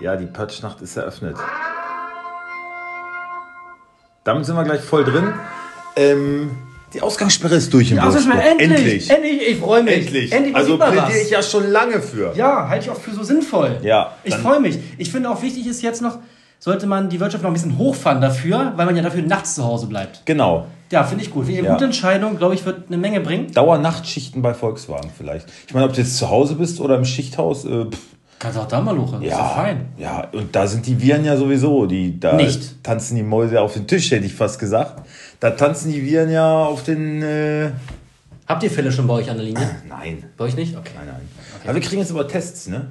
Ja, die Patschnacht ist eröffnet. Damit sind wir gleich voll drin. Ähm, die Ausgangssperre ist durch in Also Wolfsburg. endlich, endlich, endlich, ich freue mich. Endlich. endlich also plädiere ich ja schon lange für. Ja, halte ich auch für so sinnvoll. Ja, Ich freue mich. Ich finde auch wichtig ist jetzt noch, sollte man die Wirtschaft noch ein bisschen hochfahren dafür, weil man ja dafür nachts zu Hause bleibt. Genau. Ja, finde ich gut. Eine Ja. gute Entscheidung, glaube ich, wird eine Menge bringen. Dauernachtschichten bei Volkswagen vielleicht. Ich meine, ob du jetzt zu Hause bist oder im Schichthaus, äh, pff, Kannst auch da mal luchen. Ist ja, doch fein. ja, und da sind die Viren ja sowieso, die da Nicht. tanzen die Mäuse auf den Tisch, hätte ich fast gesagt. Da tanzen die Viren ja auf den. Äh, Habt ihr Fälle schon bei euch an der Linie? nein, Bei euch nicht? Okay. nein, nein. Aber wir kriegen jetzt aber Tests, ne?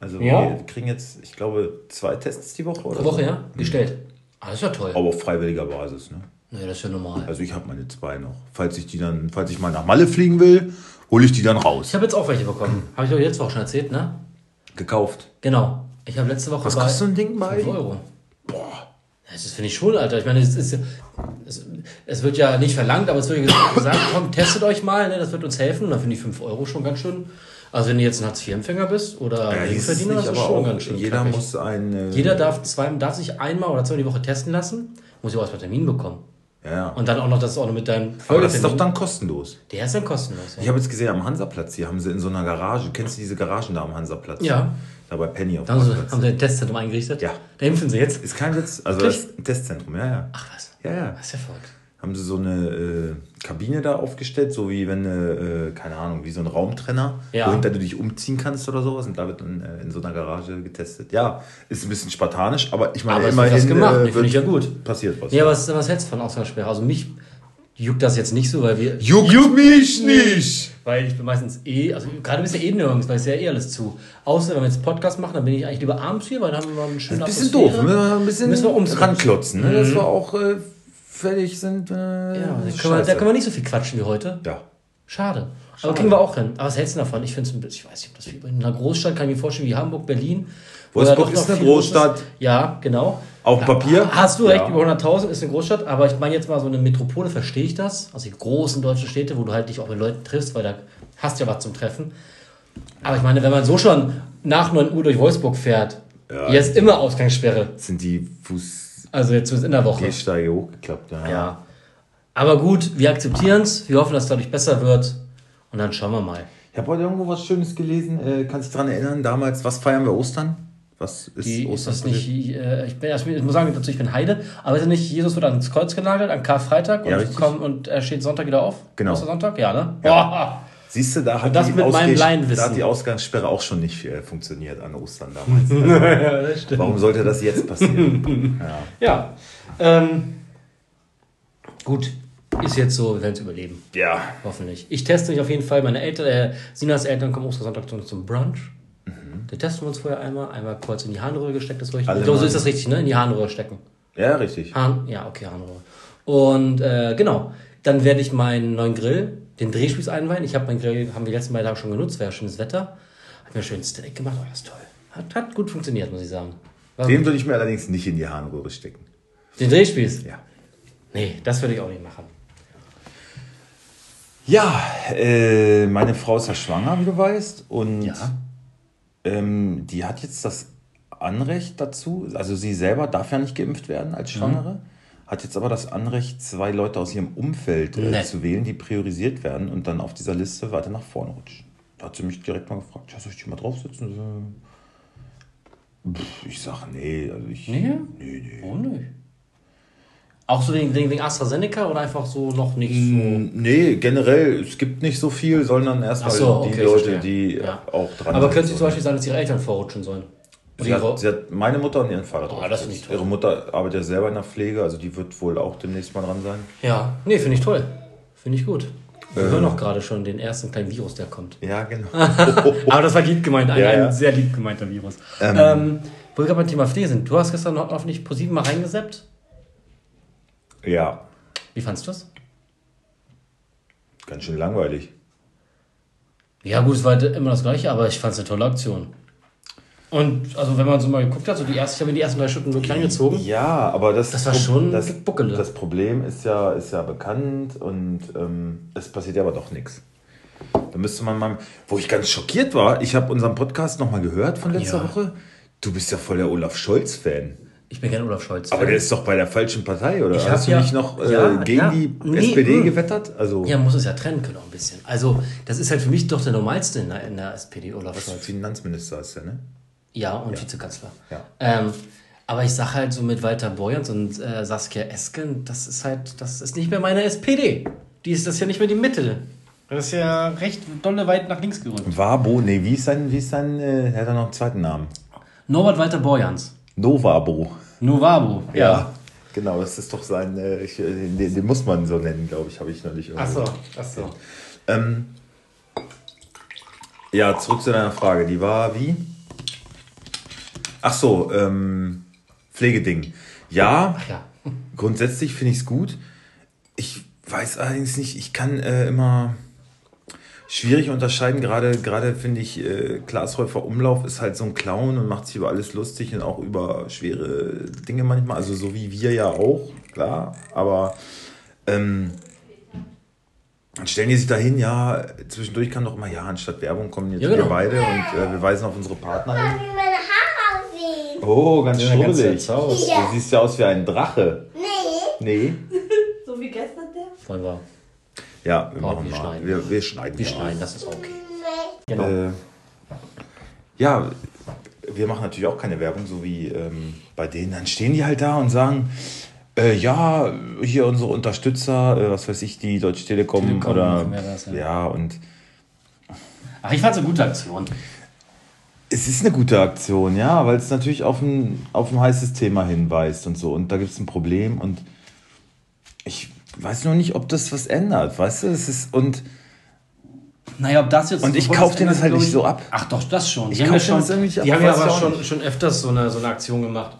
Also Ja. wir kriegen jetzt, ich glaube, zwei Tests die Woche oder Pro Woche, so. ja? Gestellt. Ah, das ist ja toll. Aber auf freiwilliger Basis, ne? Nee, das ist ja normal. Also ich habe meine zwei noch. Falls ich die dann, falls ich mal nach Malle fliegen will, hole ich die dann raus. Ich habe jetzt auch welche bekommen. Habe ich euch letzte Woche schon erzählt, ne? Gekauft. Genau. Ich habe letzte Woche Was kostet so ein Ding bei? 5 Euro. Boah. Das ist, finde ich schon, Alter. Ich meine, es, ist, es, es wird ja nicht verlangt, aber es wird ja gesagt, komm, testet euch mal, ne, das wird uns helfen. Und dann finde ich 5 Euro schon ganz schön. Also wenn du jetzt ein Hartz-IV-Empfänger bist oder Ja, Geringverdiener, nicht, das ist schon ganz schön jeder knackig. muss ein. Äh, Jeder darf, zwei, darf sich einmal oder zweimal die Woche testen lassen, muss ja auch erstmal Termin bekommen. Ja. Und dann auch noch das auch noch mit deinem Aber das ist doch dann kostenlos. Der ist dann kostenlos. Ich Ja. habe jetzt gesehen, am Hansaplatz, hier haben sie in so einer Garage, kennst du diese Garagen da am Hansaplatz? Ja. Da bei Penny auf dem haben sie, Parkplatz. haben sie ein Testzentrum eingerichtet? Ja. Da impfen sie jetzt. Ist kein Witz, also das ist ein Testzentrum, ja, ja. Ach was. Ja, ja. Das ist ja verrückt. Haben sie so eine äh, Kabine da aufgestellt, so wie wenn, äh, keine Ahnung, wie so ein Raumtrenner, Ja. wohinter du dich umziehen kannst oder sowas. Und da wird dann äh, in so einer Garage getestet. Ja, ist ein bisschen spartanisch, aber ich meine, Aber immerhin was gemacht, äh, wird ich ja gut. passiert was. Ja, was, was hältst du von Ausgangssperre? Also mich juckt das jetzt nicht so, weil wir. Juckt mich nicht! Weil ich bin meistens eh, also gerade bist du eh nirgends, weil es ja eh alles zu. Außer wenn wir jetzt Podcast machen, dann bin ich eigentlich lieber abends hier, weil dann haben wir einen schönen Ein bisschen doof, müssen wir ein bisschen Müssen wir umswitchen. ranklotzen, ne? dass wir auch äh, fertig sind. Äh, Ja, da können, wir, scheiße. da können wir nicht so viel quatschen wie heute. ja. Schade. Aber kriegen wir auch hin. Aber was hältst du davon? Ich finde es ein bisschen, ich weiß nicht, ob das viel bringt. In einer Großstadt kann ich mir vorstellen, wie Hamburg, Berlin. wo Wolfsburg ja doch ist eine Großstadt. Ja, genau. Auf dem Papier? Hast du recht, Ja. über 100.000 ist eine Großstadt, aber ich meine jetzt mal so eine Metropole, verstehe ich das. Also die großen deutschen Städte, wo du halt dich auch mit Leuten triffst, weil da hast du ja was zum Treffen. Aber ich meine, wenn man so schon nach 9 Uhr durch Wolfsburg fährt, Ja. jetzt immer Ausgangssperre. Sind die Fußgehsteige Also jetzt in der Woche. hochgeklappt? Ja. Ja. Aber gut, wir akzeptieren es, wir hoffen, dass es dadurch besser wird und dann schauen wir mal. Ich habe heute irgendwo was Schönes gelesen. Äh, kannst dich daran erinnern, damals, was feiern wir Ostern? Was ist Die, ist Ostern? das nicht, äh, ich, bin, ich muss sagen, dazu, ich bin Heide, aber ist nicht, Jesus wird ans Kreuz genagelt, am Karfreitag Ja, und, richtig. kommt, und er steht Sonntag wieder auf? Genau. Sonntag? Ja, ne? Boah. Siehst du, da hat, die Laienwissen. da hat die Ausgangssperre auch schon nicht äh, funktioniert an Ostern damals. Also, ja, warum sollte das jetzt passieren? ja. Ja. Ähm, gut, ist jetzt so, wir werden es überleben. ja. Hoffentlich. Ich teste mich auf jeden Fall. Meine Eltern, äh, Sinas Eltern kommen Ostersonntag zu uns zum Brunch. Da testen wir uns vorher einmal. Einmal kurz in die Harnröhre gesteckt, das richtig. Ich glaube, so ist das richtig, ne? In die Harnröhre stecken. Ja, richtig. Hahn, ja, okay, Harnröhre. Und äh, genau, dann werde ich meinen neuen Grill, den Drehspieß einweihen. Ich habe meinen Grill, haben wir die letzten beiden Tage schon genutzt, war ja schönes Wetter. Hat mir schön ein Steak gemacht, oh, das ist toll. Hat, hat gut funktioniert, muss ich sagen. War Den gut. würde ich mir allerdings nicht in die Harnröhre stecken. Den Drehspieß? Ja. Nee, das würde ich auch nicht machen. Ja, äh, meine Frau ist ja schwanger, wie du weißt. Und Ja. ähm, die hat jetzt das Anrecht dazu, also sie selber darf ja nicht geimpft werden als Schwangere, hat jetzt aber das Anrecht, zwei Leute aus ihrem Umfeld äh, Nee. zu wählen, die priorisiert werden und dann auf dieser Liste weiter nach vorne rutschen. Da hat sie mich direkt mal gefragt, ja, soll ich die mal draufsetzen? So, pff, Ich sage, nee, also ich. Nee? Nee, nee. Warum nicht? Auch so wegen, wegen, wegen AstraZeneca oder einfach so noch nicht so. Nee, generell, es gibt nicht so viel, sondern erstmal so, die okay, Leute, verstehe. die Ja. auch dran Aber sind. können Sie zum Beispiel sagen, dass Ihre Eltern vorrutschen sollen? Sie hat, sie hat meine Mutter und ihren Vater Ah, das finde ich toll. Ihre Mutter arbeitet ja selber in der Pflege, also die wird wohl auch demnächst mal dran sein. Ja, nee, finde ich toll. Finde ich gut. Wir Äh. hören auch gerade schon den ersten kleinen Virus, der kommt. Ja, genau. Aber das war lieb gemeint, ein, Ja, ja. ein sehr lieb gemeinter Virus. Ähm, wo wir gerade beim Thema Pflege sind, du hast gestern ho- hoffentlich pro sieben mal reingeseppt. ja, Wie fandst du das? ganz schön langweilig. Ja, gut, es war halt immer das Gleiche, aber ich fand es eine tolle Aktion. Und also, wenn man so mal geguckt hat, so die erste, ich habe mir die ersten drei Stunden wirklich angezogen. Ja, aber das, Das war schon das, Buckele. das Problem ist ja, ist ja bekannt und ähm, es passiert ja aber doch nichts. Da müsste man mal, wo ich ganz schockiert war, ich habe unseren Podcast nochmal gehört von letzter Ja. Woche. Du bist ja voll der Olaf Scholz-Fan. Ich bin kein Olaf Scholz. Aber der ist doch bei der falschen Partei, oder? Ich Hast du ja- nicht noch äh, ja, gegen ja. die Nee, SPD mm. gewettert? Also ja, muss es ja trennen können auch ein bisschen. Also, das ist halt für mich doch der normalste in der, in der SPD, Olaf Scholz. Finanzminister ist er, ne? Ja, und Vizekanzler. Ja. Ähm, aber ich sag halt so mit Walter Borjans und äh, Saskia Esken, das ist halt, das ist nicht mehr meine SPD. Die ist das ja nicht mehr die Mitte. Das ist ja recht dolle weit nach links gerückt. Wabo, nee, wie ist sein, wie ist sein, äh, er hat da noch einen zweiten Namen. Norbert Walter Borjans. Novabo. Novabo. Genau, das ist doch sein, äh, ich, äh, den, den muss man so nennen, glaube ich, habe ich neulich irgendwo. Achso, achso. Ähm, ja, zurück zu deiner Frage. Die war wie? Ach so, ähm, Pflegeding. Ja, Ach ja. grundsätzlich finde ich es gut. Ich weiß allerdings nicht, ich kann äh, immer schwierig unterscheiden. Gerade, gerade finde ich, äh, Klaas Häufer Umlauf ist halt so ein Clown und macht sich über alles lustig und auch über schwere Dinge manchmal. Also so wie wir ja auch, klar. Aber ähm, dann stellen die sich dahin, ja, zwischendurch kann doch immer, ja, anstatt Werbung kommen jetzt Ja, genau. wir beide und äh, wir weisen auf unsere Partner hin. Aussehen. Oh, ganz Ja, schrubbelig. Ja. Du siehst ja aus wie ein Drache. Nee. Nee. So wie gestern der? Voll wahr. Ja, wir Brauchen machen wir mal. schneiden. Wir, wir schneiden. Wir mal. schneiden, das ist okay. Nee. Genau. Äh, ja, wir machen natürlich auch keine Werbung, so wie ähm, bei denen. Dann stehen die halt da und sagen, äh, ja, hier unsere Unterstützer, äh, was weiß ich, die Deutsche Telekom, Telekom oder das, ja. ja, und Ach, ich fand's eine gute Aktion. Es ist eine gute Aktion, ja, weil es natürlich auf ein, auf ein heißes Thema hinweist und so. Und da gibt es ein Problem und ich weiß noch nicht, ob das was ändert, weißt du? Es ist, und Naja, ob das jetzt. Und ich obwohl kauf denen das halt nicht ich- so ab. Ach doch, das schon. Ich Die haben ja schon, das irgendwie nicht ab, die haben ja aber schon, schon öfters so eine, so eine Aktion gemacht.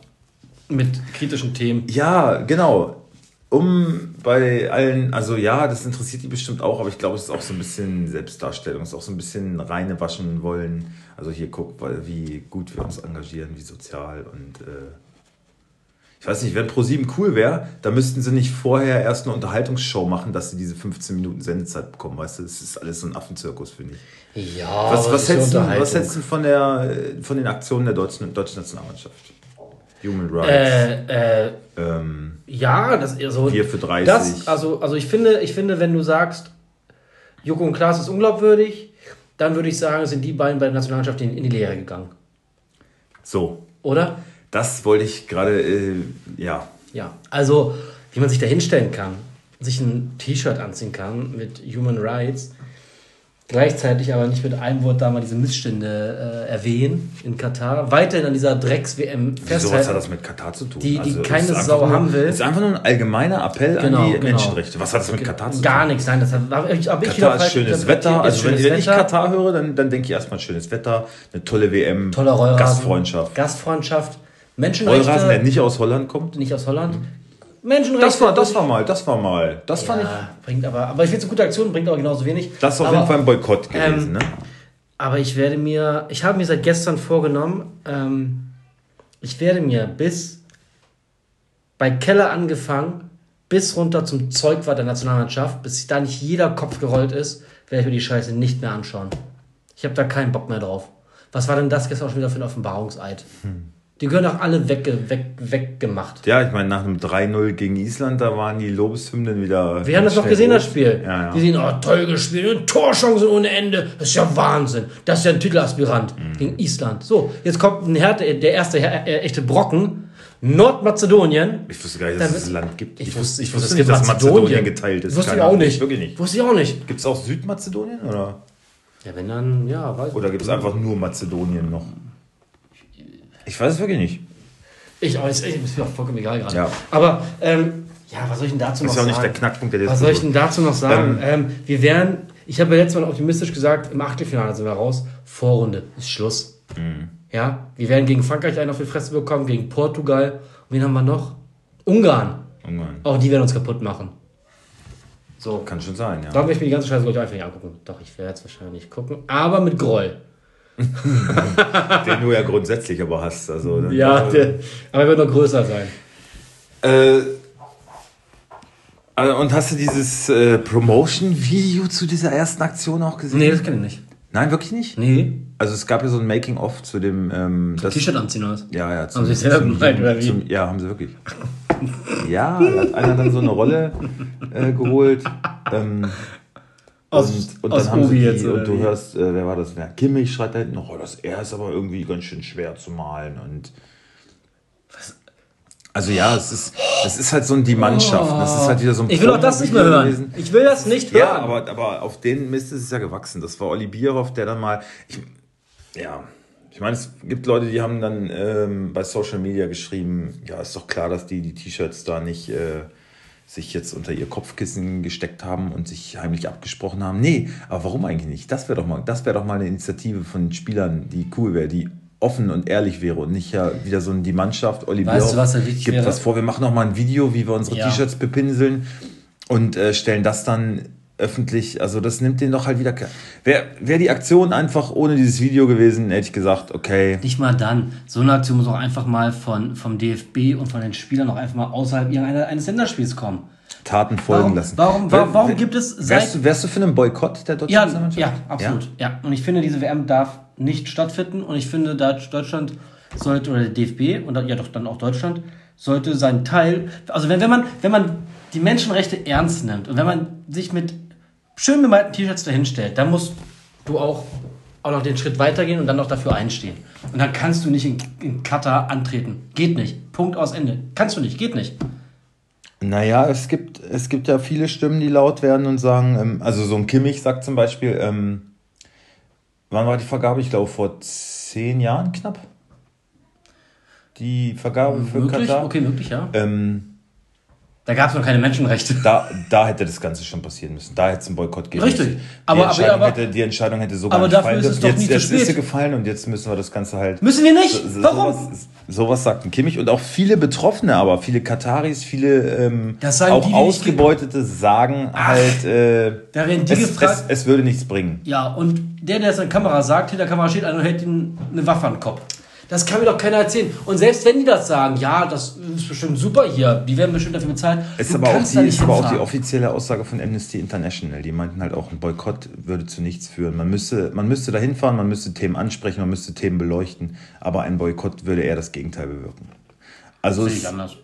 Mit kritischen Themen. Ja, genau. Um bei allen, also ja, das interessiert die bestimmt auch, aber ich glaube, es ist auch so ein bisschen Selbstdarstellung, es ist auch so ein bisschen reine waschen wollen. Also hier guck, weil wie gut wir uns engagieren, wie sozial und äh, ich weiß nicht, wenn Pro7 cool wäre, dann müssten sie nicht vorher erst eine Unterhaltungsshow machen, dass sie diese 15 Minuten Sendezeit bekommen, weißt du, das ist alles so ein Affenzirkus, finde ich. Ja, Was, was, das ist hältst du, was hältst du von, der, von den Aktionen der deutschen, deutschen Nationalmannschaft? Human Rights. Äh, äh, ähm, ja, das also, 4 für 30. Das, also, also ich finde, ich finde, wenn du sagst, Joko und Klaas ist unglaubwürdig, dann würde ich sagen, sind die beiden bei der Nationalmannschaft in, in die Lehre gegangen. so, Oder? das wollte ich gerade, äh, ja. Ja. Also, wie man sich da hinstellen kann, sich ein T-Shirt anziehen kann mit Human Rights, gleichzeitig aber nicht mit einem Wort da mal diese Missstände äh, erwähnen in Katar, weiterhin an dieser Drecks-WM Wieso, was hat festhalten. das mit Katar zu tun? Die- die es keine Sau nur, haben will. Es ist einfach nur ein allgemeiner Appell Genau, an die genau. Menschenrechte. Was hat das mit Katar zu tun? Gar nichts, nein, das habe hab ich, hab ich Katar ist schönes. Wetter. Also wenn, schönes wenn ich Wetter, Katar höre, dann, dann denke ich erstmal schönes Wetter, eine tolle WM, toller Rollrasen, Gastfreundschaft. Gastfreundschaft, Menschenrechte, Rollrasen, der nicht aus Holland kommt. nicht aus Holland. Menschenrechte. Das war, das war mal, das war mal. Das fand ich. ja, bringt aber, aber ich finde es eine gute Aktion, bringt auch genauso wenig. Das ist auf aber, jeden Fall ein Boykott gewesen, ähm, ne? Aber ich werde mir, ich habe mir seit gestern vorgenommen, ähm, ich werde mir bis bei Keller angefangen, bis runter zum Zeugwart der Nationalmannschaft, bis da nicht jeder Kopf gerollt ist, werde ich mir die Scheiße nicht mehr anschauen. Ich habe da keinen Bock mehr drauf. Was war denn das gestern auch schon wieder für ein Offenbarungseid? Hm. Die gehören auch alle wegge weg, weggemacht. Ja, ich meine, nach einem 3-0 gegen Island, da waren die Lobeshymnen wieder. Wir haben das noch schnell gesehen, das hoch. Spiel. Ja, ja. Wir sehen, oh, toll gespielt, und Torchancen ohne Ende. Das ist ja Wahnsinn. Das ist ja ein Titelaspirant Mhm. gegen Island. So, jetzt kommt ein Härte, der erste äh, echte Brocken. Nordmazedonien. Ich wusste gar nicht, dass es das Land gibt. Ich wusste- ich wusste wusste, nicht, dass Mazedonien Mazedonien. geteilt ist. Wusste ich auch nicht. Wirklich nicht. Wusste ich auch nicht. Gibt es auch Südmazedonien oder? Ja, wenn dann, ja, weiß Oder gibt es einfach nur Mazedonien noch? Ich weiß es wirklich nicht. ich. auch, ist, ist mir auch vollkommen egal gerade. Ja. Aber, ähm, ja, was soll ich denn dazu Das noch ist ja auch sagen? nicht der Knackpunkt der Was soll ich denn dazu noch sagen? Ähm, wir wären, ich habe ja letztes Mal optimistisch gesagt, im Achtelfinale sind wir raus. Vorrunde ist Schluss. Mhm. Ja, wir werden gegen Frankreich einen auf die Fresse bekommen, gegen Portugal. Und wen haben wir noch? Ungarn. Ungarn. Auch die werden uns kaputt machen. So. Kann schon sein, ja. Werde ich mir die ganze Scheiße gleich einfach nicht angucken. Doch, ich werde es wahrscheinlich gucken. Aber mit Groll. Den du ja grundsätzlich aber hast. Also, dann- Ja, der, aber er wird noch größer sein. Äh, also, und hast du dieses äh, Promotion-Video zu dieser ersten Aktion auch gesehen? Nee, das kenne ich nicht. Nein, wirklich nicht? Nee. Also es gab ja so ein Making-of zu dem... Ähm, das, T-Shirt anziehen oder was? Ja, ja. Haben sie selber gemeint, oder wie? Zum, ja, haben sie wirklich. Ja, da hat einer dann so eine Rolle äh, geholt. Ähm, Aus- und, und aus dann haben sie die, jetzt, und du wie? hörst, äh, wer war das? Wer? Kimmich schreit da hinten noch, oh, das R ist aber irgendwie ganz schön schwer zu malen. Und also ja, es ist, es ist halt so ein die Mannschaft. Das ist halt wieder so ein Ich will auch das nicht mehr hören. gewesen. Ich will das nicht hören. Ja, aber, aber auf den Mist ist es ja gewachsen. Das war Olli Bierhoff, der dann mal. Ich, ja, ich meine, es gibt Leute, die haben dann ähm, bei Social Media geschrieben, ja, ist doch klar, dass die die T-Shirts da nicht äh, sich jetzt unter ihr Kopfkissen gesteckt haben und sich heimlich abgesprochen haben. Nee, aber warum eigentlich nicht? Das wäre doch mal, das wäre doch mal eine Initiative von Spielern, die cool wäre, die offen und ehrlich wäre und nicht ja wieder so die Mannschaft, Olli Weißt du, was gibt wäre? was vor, wir machen noch mal ein Video, wie wir unsere Ja. T-Shirts bepinseln und äh, stellen das dann öffentlich. Also das nimmt den doch halt wieder. Wäre wär die Aktion einfach ohne dieses Video gewesen, hätte ich gesagt, okay. Nicht mal dann. So eine Aktion muss auch einfach mal von, vom DFB und von den Spielern auch einfach mal außerhalb eines Länderspiels kommen. Taten folgen Warum- lassen. warum- warum- warum gibt es seit- Wärst du, wärst du für einen Boykott der deutschen Ja, Nationalmannschaft? ja, absolut. Ja. Und ich finde, diese WM darf nicht stattfinden. Und ich finde, Deutschland sollte, oder der DFB und ja doch dann auch Deutschland, sollte seinen Teil, also wenn, wenn, man, wenn man die Menschenrechte ernst nimmt und wenn man sich mit schön bemalten T-Shirts dahinstellt, dann musst du auch, auch noch den Schritt weitergehen und dann noch dafür einstehen. Und dann kannst du nicht in, in Katar antreten. Geht nicht. Punkt aus Ende. Kannst du nicht. Geht nicht. Naja, es gibt, es gibt ja viele Stimmen, die laut werden und sagen, ähm, also so ein Kimmich sagt zum Beispiel, ähm, wann war die Vergabe? Ich glaube vor zehn Jahren knapp. Die Vergabe für Möglich? Katar. Okay, möglich, ja. Ähm, Da gab es noch keine Menschenrechte. da, da hätte das Ganze schon passieren müssen. Da hätte es einen Boykott geben Richtig. müssen. Die, Aber- aber- Entscheidung aber- hätte, die Entscheidung hätte sogar aber nicht dafür fallen ist es doch Jetzt, nie zu jetzt ist sie gefallen und jetzt müssen wir das Ganze halt. Müssen wir nicht? So- Warum? Sowas, sowas sagt ein Kimmich und auch viele Betroffene, aber viele Kataris, viele ähm, Das sagen auch die, Ausgebeutete sagen halt, äh, Da werden die es, gefragt. es, es würde nichts bringen. Ja, und der, der es an der Kamera sagt, hinter der Kamera steht einer und hält ihm eine Waffe an den Kopf. Das kann mir doch keiner erzählen. Und selbst wenn die das sagen, ja, das ist bestimmt super hier, die werden bestimmt dafür bezahlt. Es ist aber, auch die, ist aber auch die offizielle Aussage von Amnesty International. Die meinten halt auch, ein Boykott würde zu nichts führen. Man müsste, man müsste da hinfahren, man müsste Themen ansprechen, man müsste Themen beleuchten, aber ein Boykott würde eher das Gegenteil bewirken. Also Sehe es, ich anders.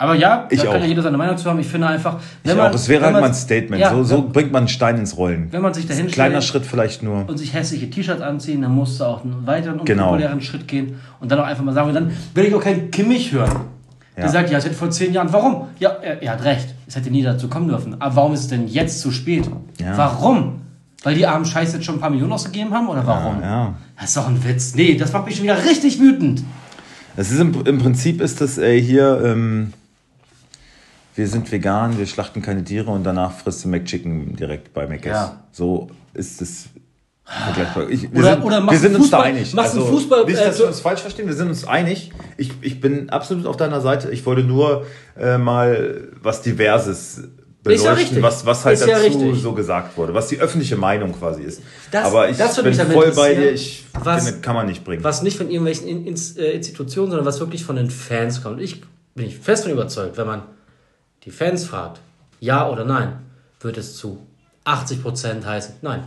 Aber ja, Ich da kann auch. ja jeder seine Meinung zu haben. Ich finde einfach, wenn ich man, auch, es wäre halt mal ein Statement. Ja, so so bringt man einen Stein ins Rollen. wenn man sich dahin Kleiner Schritt vielleicht nur. und sich hässliche T-Shirts anziehen, dann musst du auch einen weiteren Genau. unpopulären Schritt gehen und dann auch einfach mal sagen, und dann will ich auch keinen Kimmich hören. Der Ja. sagt, ja, es hätte vor zehn Jahren, warum? Ja, er, er hat recht, es hätte nie dazu kommen dürfen. Aber warum ist es denn jetzt zu spät? Ja. Warum? Weil die armen Scheiß jetzt schon ein paar Millionen ausgegeben haben oder warum? Ja. Das ist doch ein Witz. Nee, das macht mich schon wieder richtig wütend. Es ist im, im Prinzip ist das äh, hier, ähm, wir sind vegan, wir schlachten keine Tiere und danach frisst du McChicken direkt bei McS. Ja. So ist es vergleichbar. Ich, wir Oder- sind, oder wir sind du uns da Fußball- einig. Also, machst du Fußball- Nicht, äh, dass so- wir uns falsch verstehen, wir sind uns einig. Ich, ich bin absolut auf deiner Seite. Ich wollte nur äh, mal was Diverses ja beleuchten, richtig. was, was halt ja dazu richtig. so gesagt wurde, was die öffentliche Meinung quasi ist. Das- Aber ich bin voll bei dir. Ich was- finde, kann man nicht bringen. Was nicht von irgendwelchen äh, Institutionen, sondern was wirklich von den Fans kommt. Ich bin ich fest von überzeugt, wenn man die Fans fragt, ja oder nein, wird es zu 80% heißen, nein.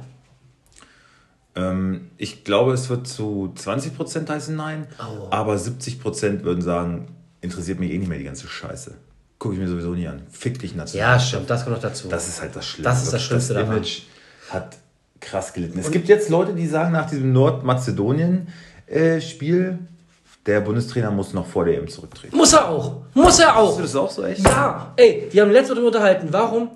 Ähm, ich glaube, es wird zu 20% heißen Nein, Aua. aber 70% würden sagen, interessiert mich eh nicht mehr die ganze Scheiße. Gucke ich mir sowieso nie an. Fick dich national. Ja, stimmt, das kommt noch dazu. Das ist halt das Schlimme. Das ist das Schlimmste daran. Image hat krass gelitten. Es gibt jetzt Leute, die sagen, nach diesem Nordmazedonien-Spiel, der Bundestrainer muss noch vor der EM zurücktreten. Muss er auch! Muss er auch! Ist das auch so echt? Ja! Ey, wir haben letztes Mal darüber unterhalten, warum,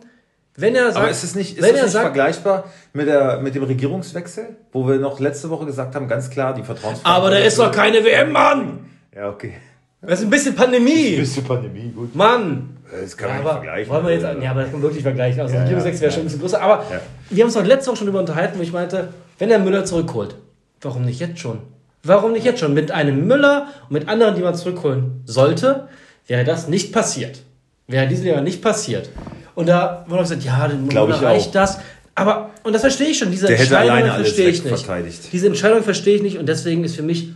wenn er sagt, Aber ist es nicht, ist wenn das er nicht sagt, vergleichbar mit, der, mit dem Regierungswechsel, wo wir noch letzte Woche gesagt haben, ganz klar, die Vertrauensfrage. aber da ist doch keine WM, Mann! Ja, okay. Das ist ein bisschen Pandemie! Bisschen Pandemie, gut. Mann! Das kann man Ja, nicht vergleichen. Wollen wir jetzt, ja, aber das kann man wirklich vergleichen. Also, Ja, ja, ja, 6 wäre schon ein bisschen größer. Aber Ja. wir haben uns doch letzte Woche schon darüber unterhalten, wo ich meinte, wenn der Müller zurückholt, warum nicht jetzt schon? Warum nicht jetzt schon? Mit einem Müller und mit anderen, die man zurückholen sollte, wäre das nicht passiert. Wäre diese Jahr nicht passiert. Und da wurde gesagt, ja, ich reicht auch. das. Aber, und das verstehe ich schon, diese Der Entscheidung verstehe ich nicht. Diese Entscheidung verstehe ich nicht und deswegen ist für mich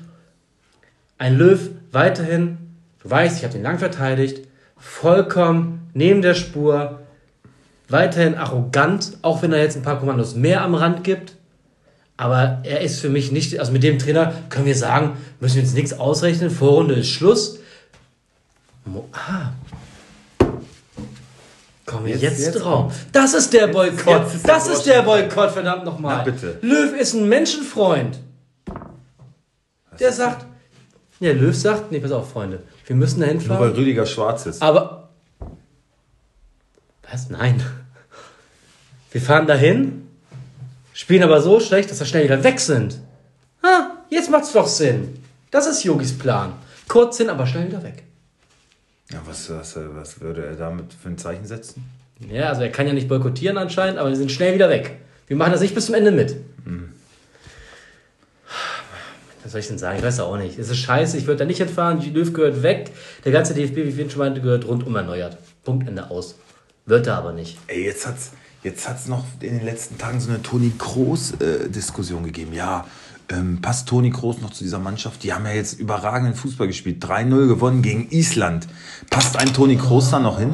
ein Löw weiterhin, du weißt, ich habe den lang verteidigt, vollkommen neben der Spur, weiterhin arrogant, auch wenn er jetzt ein paar Kommandos mehr am Rand gibt. Aber er ist für mich nicht, also mit dem Trainer können wir sagen, müssen wir uns nichts ausrechnen, Vorrunde ist Schluss. Mo ah. Kommen wir jetzt, Jetzt- jetzt, drauf. Das ist der Boykott. jetzt ist der das ist der Boykott, verdammt nochmal. Na, bitte. Löw ist ein Menschenfreund. Der sagt, ja, Löw sagt, nee, pass auf, Freunde, wir müssen dahin Nur weil. Rüdiger schwarz ist. Aber. Was? Nein. Wir fahren dahin, spielen aber so schlecht, dass wir schnell wieder weg sind. Ah, jetzt macht's doch Sinn. Das ist Yogis Plan. Kurz hin, aber schnell wieder weg. Ja, was, was, was würde er damit für ein Zeichen setzen? Ja, also er kann ja nicht boykottieren anscheinend, aber wir sind schnell wieder weg. Wir machen das nicht bis zum Ende mit. Was soll ich denn sagen? Ich weiß auch nicht. Es ist scheiße, ich würde da nicht hinfahren. Die Löw gehört weg. Der ganze DFB, wie Finn schon meinte, gehört rundum erneuert. Punkt, Ende aus. Wird er aber nicht. Ey, jetzt hat's, jetzt hat's noch in den letzten Tagen so eine Toni Kroos-Diskussion gegeben. Ja, ähm, passt Toni Kroos noch zu dieser Mannschaft? Die haben ja jetzt überragenden Fußball gespielt. 3-0 gewonnen gegen Island. Passt ein Toni Kroos da noch hin?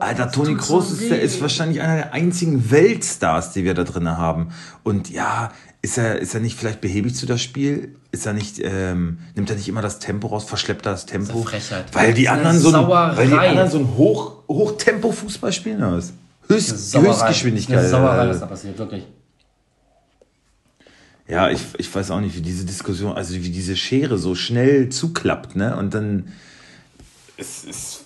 Alter, Toni Kroos ist, der, ist wahrscheinlich einer der einzigen Weltstars, die wir da drin haben. Und ja, ist er, ist er nicht vielleicht behäbig zu das Spiel? Ist er nicht, ähm, nimmt er nicht immer das Tempo raus, verschleppt er das Tempo? eine Frechheit. Weil die Das ist anderen so ein, weil die anderen so ein Hoch, Hochtempo-Fußball spielen. Das. Höchst, Höchstgeschwindigkeit. Eine Sauerei, was äh, da passiert, wirklich. Ja, ich, ich weiß auch nicht, wie diese Diskussion, also wie diese Schere so schnell zuklappt, ne? Und dann es ist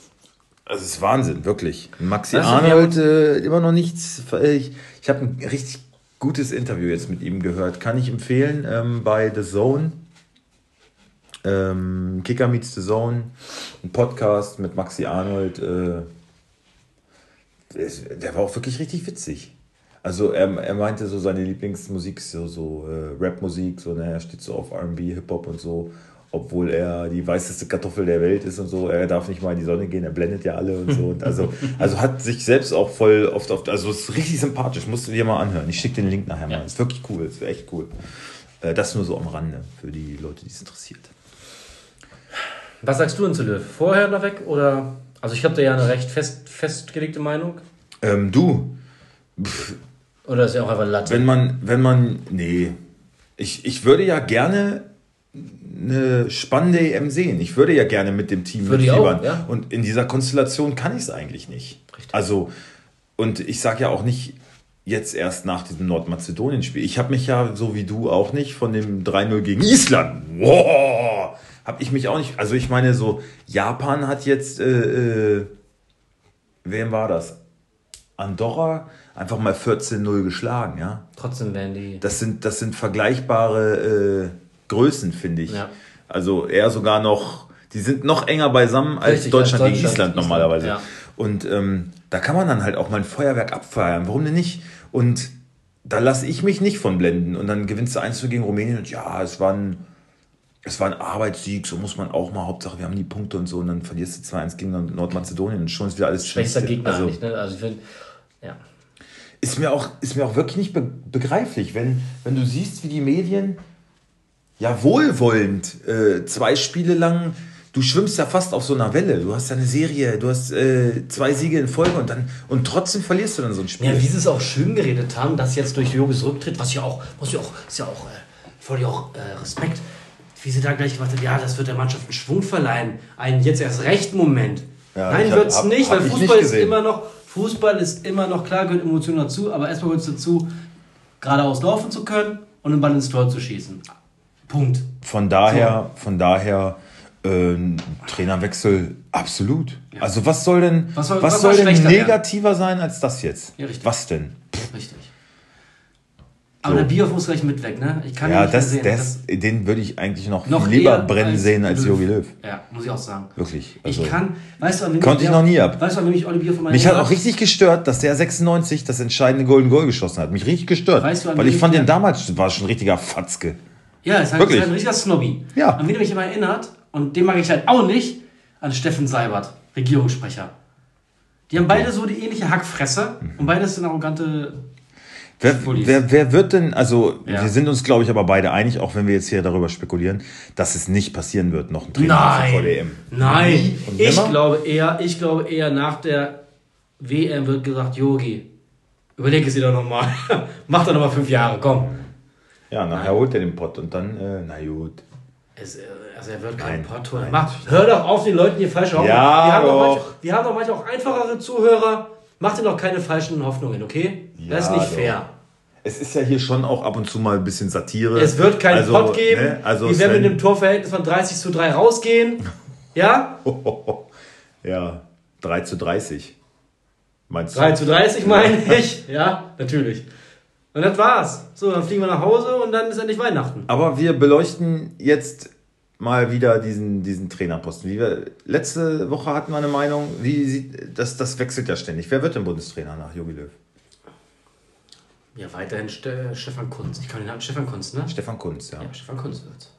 also es ist Wahnsinn, wirklich. Maxi wir Arnold äh, immer noch nichts. Ich, ich habe ein richtig gutes Interview jetzt mit ihm gehört. Kann ich empfehlen ähm, bei The Zone. Ähm, Kicker meets The Zone. Ein Podcast mit Maxi Arnold. Äh, der war auch wirklich richtig witzig. Also er, er meinte so, seine Lieblingsmusik ist so, so äh, Rapmusik, so, er steht so auf R&B, Hip-Hop und so, obwohl er die weißeste Kartoffel der Welt ist und so, er darf nicht mal in die Sonne gehen, er blendet ja alle und so. Und also, also hat sich selbst auch voll oft, oft also ist richtig sympathisch, musst du dir mal anhören. Ich schicke den Link nachher mal, ist wirklich cool, ist echt cool. Äh, Das nur so am Rande für die Leute, die es interessiert. Was sagst du denn zu Löw? Vorher noch weg oder? Also ich habe da ja eine recht fest, festgelegte Meinung. Ähm, du, Oder ist ja auch einfach Latte? Wenn man, wenn man, nee, ich, ich würde ja gerne eine spannende EM sehen. Ich würde ja gerne mit dem Team Würde mitfiebern. auch, ja. Und in dieser Konstellation kann ich es eigentlich nicht. Richtig. Also, und ich sage ja auch nicht jetzt erst nach diesem Nordmazedonien-Spiel. Ich habe mich ja, so wie du auch nicht, von dem 3-0 gegen Island, wow, habe ich mich auch nicht, also ich meine so, Japan hat jetzt, äh, äh, wem war das? Andorra einfach mal 14-0 geschlagen, ja. Trotzdem werden die. Das sind, das sind vergleichbare äh, Größen, finde ich. Ja. Also eher sogar noch, die sind noch enger beisammen als Richtig, Deutschland, als gegen Deutschland, Island Island, normalerweise. ja. Und ähm, da kann man dann halt auch mal ein Feuerwerk abfeiern. Warum denn nicht? Und da lasse ich mich nicht von blenden. Und dann gewinnst du 1 gegen Rumänien und ja, es war ein, es war ein Arbeitssieg, so muss man auch mal. Hauptsache, wir haben die Punkte und so. Und dann verlierst du 2-1 gegen Nordmazedonien und schon ist wieder alles Schwächster Schlimmste. Gegner Also, eigentlich, ne? Also ich finde, ja. ist mir auch, ist mir auch wirklich nicht be begreiflich, wenn, wenn du siehst, wie die Medien ja wohlwollend äh, zwei Spiele lang, du schwimmst ja fast auf so einer Welle. Du hast ja eine Serie, du hast äh, zwei Siege in Folge und dann und trotzdem verlierst du dann so ein Spiel. Ja, wie sie es auch schön geredet haben, dass jetzt durch Jogis Rücktritt, was ja auch, muss ja auch, ist ja auch, äh, voll ja auch äh, Respekt, wie sie da gleich gemacht hat, ja, das wird der Mannschaft einen Schwung verleihen, einen jetzt erst rechten Moment. Ja, Nein, wird's hab- nicht, hab weil ich nicht Fußball ist immer noch, Fußball ist immer noch, klar gehört Emotionen dazu, aber erstmal gehört es dazu, geradeaus laufen zu können und den Ball ins Tor zu schießen. Punkt. Von daher, von daher äh, Trainerwechsel absolut. Also was soll denn Was was soll- soll, was soll denn schlechter werden? negativer sein als das jetzt? Ja, was denn? Aber der Bierhoff muss gleich mit weg, ne? Ich kann ihn Ja, das, sehen. das, den würde ich eigentlich noch, Noch lieber brennen sehen als. Jogi Löw. Ja, muss ich auch sagen. Wirklich. Also, ich kann, weißt du, Konnte ich der- noch nie ab. Weißt du, an ich Olli Bierhoff Mich hat auch richtig gestört, dass der 96 das entscheidende Golden Goal geschossen hat. Mich richtig gestört. Weißt du, weil ich fand ich- den damals, war schon ein richtiger Fatzke. Ja, ist Wirklich? ist halt ein richtiger Snobby. Ja. An wen mich immer erinnert, und den mag ich halt auch nicht, an Steffen Seibert, Regierungssprecher. Die haben beide so die ähnliche Hackfresse Mhm. und beide sind arrogante. Wer, wer, wer wird denn, also Ja. wir sind uns, glaube ich, aber beide einig, auch wenn wir jetzt hier darüber spekulieren, dass es nicht passieren wird, noch ein Trainer vor der EM. Nein! Ich glaube eher, ich glaube eher nach der WM wird gesagt, Yogi, überleg es dir doch nochmal. Mach doch nochmal fünf Jahre, komm. Ja, nachher holt er den Pott und dann, äh, na gut. Es, äh, also er wird kein Nein, Pott holen. nein. Mach, hör doch auf, den Leuten hier falsche Hoffnung. Ja, wir, haben doch doch. manche, wir haben doch manchmal auch einfachere Zuhörer. Macht dir doch keine falschen Hoffnungen, okay? das ist Ja, nicht doch. fair. Es ist ja hier schon auch ab und zu mal ein bisschen Satire. Es wird keinen Also, Pott geben. ne, also wir werden mit einem Torverhältnis von 30 zu 3 rausgehen. Ja? Ja, 3 zu 30. Meinst du? 3 zu 30 meine ich. Ja, natürlich. Und das war's. So, dann fliegen wir nach Hause und dann ist endlich Weihnachten. Aber wir beleuchten jetzt mal wieder diesen, diesen Trainerposten. Wie wir, letzte Woche hatten wir eine Meinung, wie sieht, das, das wechselt ja ständig. Wer wird denn Bundestrainer nach Jogi Löw? Ja, weiterhin Ste Stefan Kunz. Ich kann den Namen Stefan Kunz, ne? Stefan Kunz, ja. Ja, Stefan Kunz wird's.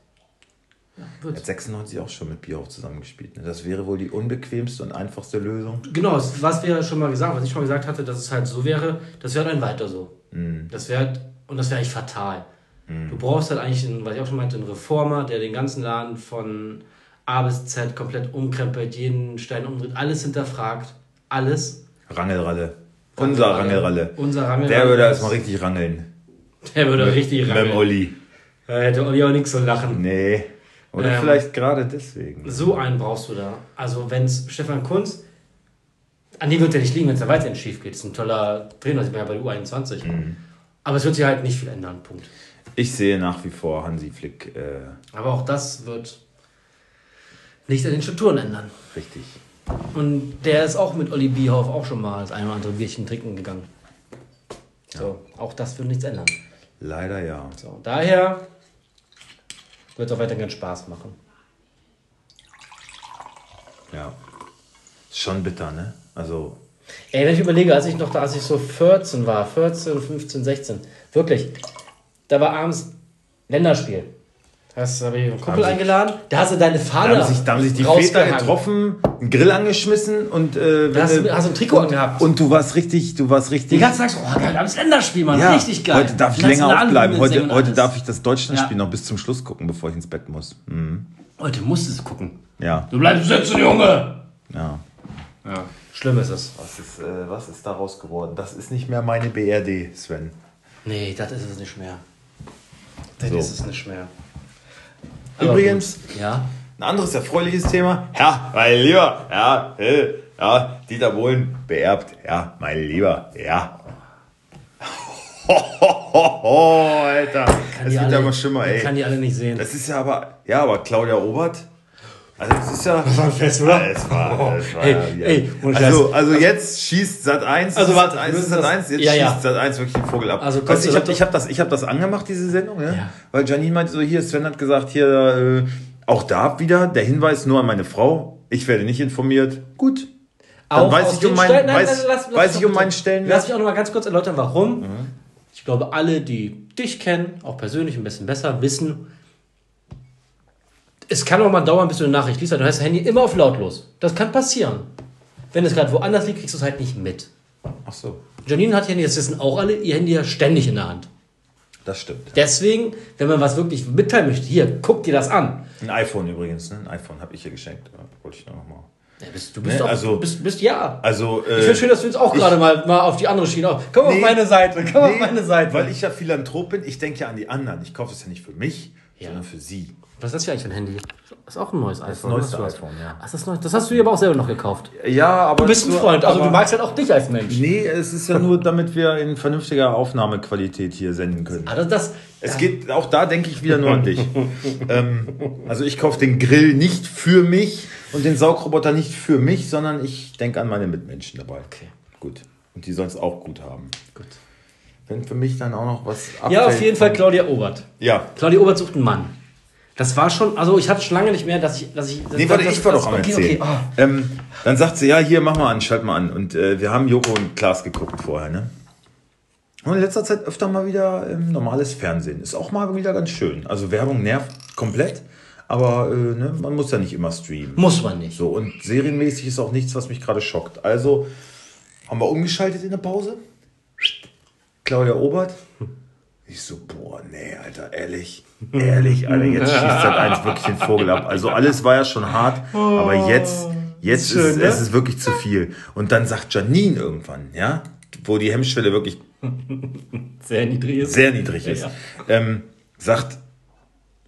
Ja, Er wird's. hat 96 auch schon mit Bierhoff zusammengespielt. Ne? Das wäre wohl die unbequemste und einfachste Lösung. Genau, was wir schon mal gesagt, was ich schon mal gesagt hatte, dass es halt so wäre, das wäre dann weiter so. Das wäre und das wäre eigentlich fatal. Du brauchst halt eigentlich, einen, was ich auch schon meinte, einen Reformer, der den ganzen Laden von A bis Z komplett umkrempelt, jeden Stein umdreht, alles hinterfragt, alles. Rangelralle. Unser Rangelralle. Unser Rangelralle. Der würde erstmal richtig rangeln. Der würde richtig Mit dem rangeln. Olli. Da hätte Olli auch nichts zu lachen. Nee. Oder Ähm, vielleicht gerade deswegen. So einen brauchst du da. Also wenn es Stefan Kunz, an dem wird er nicht liegen, wenn es da weiterhin schief geht. Das ist ein toller Trainer, das ist ja bei der U21. Aber es wird sich halt nicht viel ändern, Punkt. Ich sehe nach wie vor Hansi Flick äh, Aber auch das wird nicht an den Strukturen ändern. richtig. Und der ist auch mit Olli Bierhoff auch schon mal das eine oder andere Bierchen trinken gegangen. So, auch das wird nichts ändern. Leider ja. So, daher wird es auch weiterhin Spaß machen. Ja. Ist schon bitter, ne? Also, Ey, wenn ich überlege, als ich noch da, als ich so 14 war, 14, 15, 16, wirklich, da war abends Länderspiel. Hast ich einen Kumpel sich- eingeladen, da hast du deine da Fahne haben sich, da haben sich die Väter getroffen, einen Grill angeschmissen und äh, Da hast, du, hast du ein Trikot angehabt. und du warst richtig, du warst richtig. den ganzen Tag so, oh geil, abends Länderspiel, Mann, ja, richtig geil. Heute darf ich länger du aufbleiben. Heute, und heute darf ich das Deutschlandspiel Ja. noch bis zum Schluss gucken, bevor ich ins Bett muss. Mhm. Heute musst du es gucken. Ja, Du bleibst sitzen, Junge! ja. Ja. Schlimm ist es. Was ist, äh, was ist daraus geworden? Das ist nicht mehr meine BRD, Sven. Nee, das ist es nicht mehr. Das So. ist es nicht mehr. Übrigens. Ja. ein anderes erfreuliches Thema. Ja, mein Lieber, ja, äh, ja, Dieter Bohlen beerbt. Ja, mein Lieber, ja. Hohoho, Alter. Kann Das wird alle- ja mal schlimmer, Ich kann ey. die alle nicht sehen. Das ist ja aber, ja, aber Claudia Obert. Also das ist ja. Das war ein Fest, oder? Es war, es war Ey, ja, ey, also, also jetzt schießt Sat 1. Also warte, Sat wir 1 müssen Sat das- 1, jetzt Ja, ja. schießt Sat 1 wirklich den Vogel ab. Also, weißt, ich habe das ich hab das, ich hab das angemacht, diese Sendung, ja? Ja. weil Janine meinte so, hier, Sven hat gesagt, hier, äh, auch da wieder der Hinweis nur an meine Frau, ich werde nicht informiert. Gut. Dann Auch weiß ich um meinen, Stellen- nein, weiß, nein, lass- lass weiß mich ich um meinen Stellenwert. Lass mich auch noch mal ganz kurz erläutern, warum. Ich glaube, alle, die dich kennen, auch persönlich ein bisschen besser, wissen, es kann auch mal dauern, bis du eine Nachricht liest, du hast das Handy immer auf lautlos. Das kann passieren. Wenn es gerade woanders liegt, kriegst du es halt nicht mit. Ach so, Janine hat ihr Handy, das wissen auch alle, ihr Handy ja ständig in der Hand. das stimmt. Deswegen, wenn man was wirklich mitteilen möchte, hier, guck dir das an. Ein iPhone übrigens, ne? Ein iPhone habe ich ihr geschenkt. Ja, Wollte ich noch mal. Ja, bist, du bist Ne, doch, also- bist, bist ja. Also, äh, Ich finde schön, dass du jetzt auch gerade mal, mal auf die andere Schiene. auf- Komm Nee. auf meine Seite, komm auf Nee, meine Seite. Weil ich ja Philanthrop bin, ich denke ja an die anderen. Ich kaufe es ja nicht für mich, Ja. sondern für sie. Was ist das hier eigentlich für ein Handy? Das ist auch ein neues iPhone. neueste oder? iPhone, ja. Das, ist neu. das hast du dir aber auch selber noch gekauft. Ja, aber. Du bist ein Freund, also du magst halt auch dich als Mensch. Nee, es ist ja nur, damit wir in vernünftiger Aufnahmequalität hier senden können. Also das, Es geht, auch da denke ich wieder nur an dich. ähm, also ich kaufe den Grill nicht für mich und den Saugroboter nicht für mich, sondern ich denke an meine Mitmenschen dabei. Okay. Gut. Und die sollen es auch gut haben. Gut. Wenn für mich dann auch noch was Ja, auf abfällt- jeden Fall Claudia Obert. Ja. Claudia Obert sucht einen Mann. Das war schon, also ich hatte schon lange nicht mehr, dass ich, dass ich. Das, Nee, warte, das, ich war doch am okay, Erzählen. Okay, ah. ähm, dann sagt sie, ja, hier, mach mal an, schalt mal an. Und äh, wir haben Joko und Klaas geguckt vorher, ne? Und in letzter Zeit öfter mal wieder ähm, normales Fernsehen. Ist auch mal wieder ganz schön. Also Werbung nervt komplett, aber äh, ne, man muss ja nicht immer streamen. Muss man nicht. So, und serienmäßig ist auch nichts, was mich gerade schockt. Also haben wir umgeschaltet in der Pause. Claudia Obert. Ich so, boah, nee, Alter, ehrlich. Ehrlich, Alter, jetzt schießt halt eins wirklich den Vogel ab. Also alles war ja schon hart, aber jetzt, jetzt Schön, ist ne? es ist wirklich zu viel. Und dann sagt Janine irgendwann, ja, wo die Hemmschwelle wirklich Sehr niedrig ist. sehr niedrig ist. Ja, Ähm, sagt,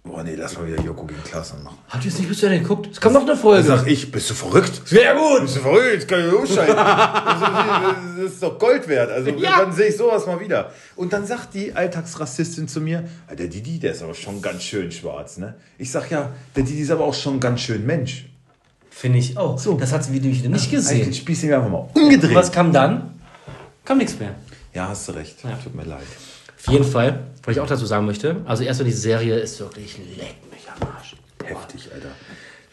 boah nee, lass mal wieder Joko gegen Klaas machen. Habt ihr es nicht bis zu Ende geguckt? Es kommt noch eine Dann Folge. sag ich, bist du verrückt? Sehr gut. Bist du verrückt? Das kann ich umschalten. Das ist- das ist doch Gold wert. Also Ja. dann sehe ich sowas mal wieder. Und dann sagt die Alltagsrassistin zu mir, "Ah, der Didi, der ist aber schon ganz schön schwarz, ne? Ich sag ja, der Didi ist aber auch schon ganz schön Mensch. Finde ich auch. Das hat sie wieder nicht gesehen. spieß ihn einfach mal umgedreht. Was kam dann? Kam nichts mehr. Ja, hast du recht. Tut mir leid. Auf jeden Fall, was ich auch dazu sagen möchte, also erstmal diese Serie ist wirklich, leck mich am Arsch. Heftig, Alter.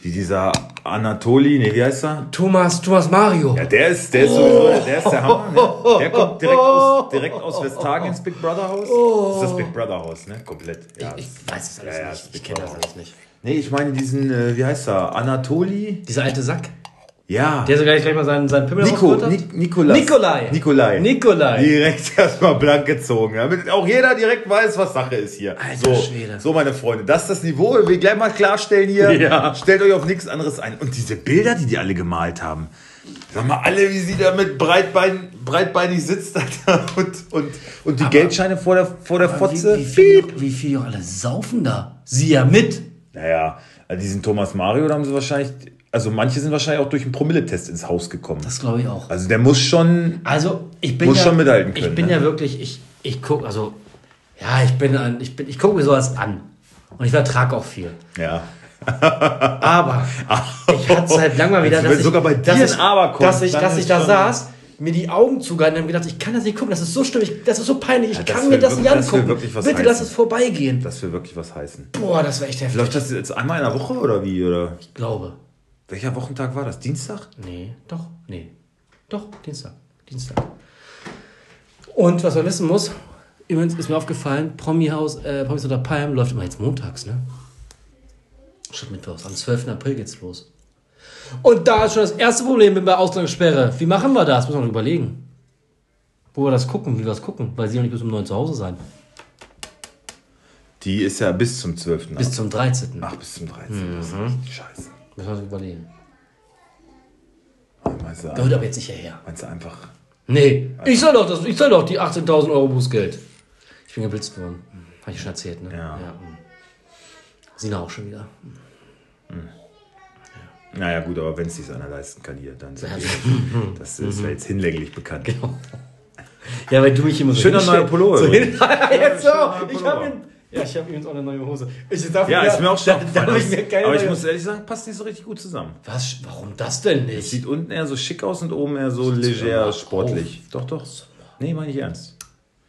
Wie dieser Anatoli, nee, wie heißt er? Thomas, Thomas Mario. Ja, der ist, der ist sowieso, der ist der Hammer, ne? Der kommt direkt aus, direkt aus Westhagen ins Big Brother Haus. Das ist das Big Brother Haus, ne? Komplett. Ja. Ich weiß es alles Ja, ja, nicht. das Ich kenne das alles nicht. Nee, ich meine diesen, äh, wie heißt er? Anatoli? Dieser alte Sack, Ja. der sogar gleich mal seinen, seinen Pimmel Nico. Nik Nikolas. Nikolai. Nikolai. Nikolai. Direkt erstmal blank gezogen, damit auch jeder direkt weiß, was Sache ist hier. Alter so, Schwede. so, meine Freunde, das ist das Niveau. Wir gleich mal klarstellen hier. Ja. Stellt euch auf nichts anderes ein. Und diese Bilder, die die alle gemalt haben. Sag mal, alle, wie sie da mit breitbein, breitbeinig sitzt Alter, und, und, und die Geldscheine vor der, vor der Fotze. Wie, wie, viel, wie viel alle saufen da? Sie ja mit. Naja, also diesen Thomas Mario, da haben sie wahrscheinlich, also manche sind wahrscheinlich auch durch einen Promilletest ins Haus gekommen. Das glaube ich auch. Also der muss schon, Also, ich bin Muss ja, schon mithalten können, Ich bin ne? ja wirklich, ich, ich gucke, also, ja, ich bin ich bin, ich gucke mir sowas an. Und ich vertrage auch viel. ja. Aber ich hatte es halt lang mal wieder, dass ich, sogar bei dir dass ich, Aber kommt, dass ich, dass ich da saß, mir die Augen zugehalten und gedacht, ich kann das nicht gucken, das ist so stimmig, das ist so peinlich, ich Ja, das kann mir das wirklich- nicht das angucken. wirklich was Bitte lass heißen. es vorbeigehen. Das will wirklich was heißen. Boah, das wäre echt heftig. Läuft das jetzt einmal in der Woche oder wie? Oder Ich glaube. Welcher Wochentag war das? Dienstag? Nee, doch, nee. Doch, Dienstag. Dienstag. Und was man wissen muss, übrigens ist mir aufgefallen, Promi-Haus, äh, Promis unter Palm läuft immer jetzt montags, ne? Statt Mittwochs. Am 12. April geht's los. Und da ist schon das erste Problem mit der Ausgangssperre. Wie machen wir das? Müssen wir noch überlegen. Wo wir das gucken, wie wir das gucken, weil sie noch nicht bis um 9 zu Hause sein. Die ist ja bis zum 12. Bis zum 13. Ach, bis zum 13. Das ist richtig scheiße. Müssen wir uns überlegen. Meinst du, Gehört aber jetzt nicht hierher. meinst du einfach. Nee, ich soll doch, das, ich soll doch die 18.000 Euro Bußgeld. Ich bin geblitzt worden. Habe ich schon erzählt, ne? Ja. mm. Sina auch schon wieder. Naja, gut, aber wenn es sich einer leisten kann hier, dann sind wir, das ist ja jetzt hinlänglich bekannt. Ja, weil du mich immer so Schöner hinstell- neuer Pullover So hin, übrigens. jetzt so. schöner neuer Ich Pullover. habe ihn. Ja, ich habe übrigens auch eine neue Hose. Ich darf Ja, ist mir auch schon Da, da habe ich mir keine Aber ich muss ehrlich sagen, passt nicht so richtig gut zusammen. Was? Warum das denn nicht? Sieht unten eher so schick aus und oben eher so leger auf. sportlich. Doch, doch. Nee, meine ich ernst.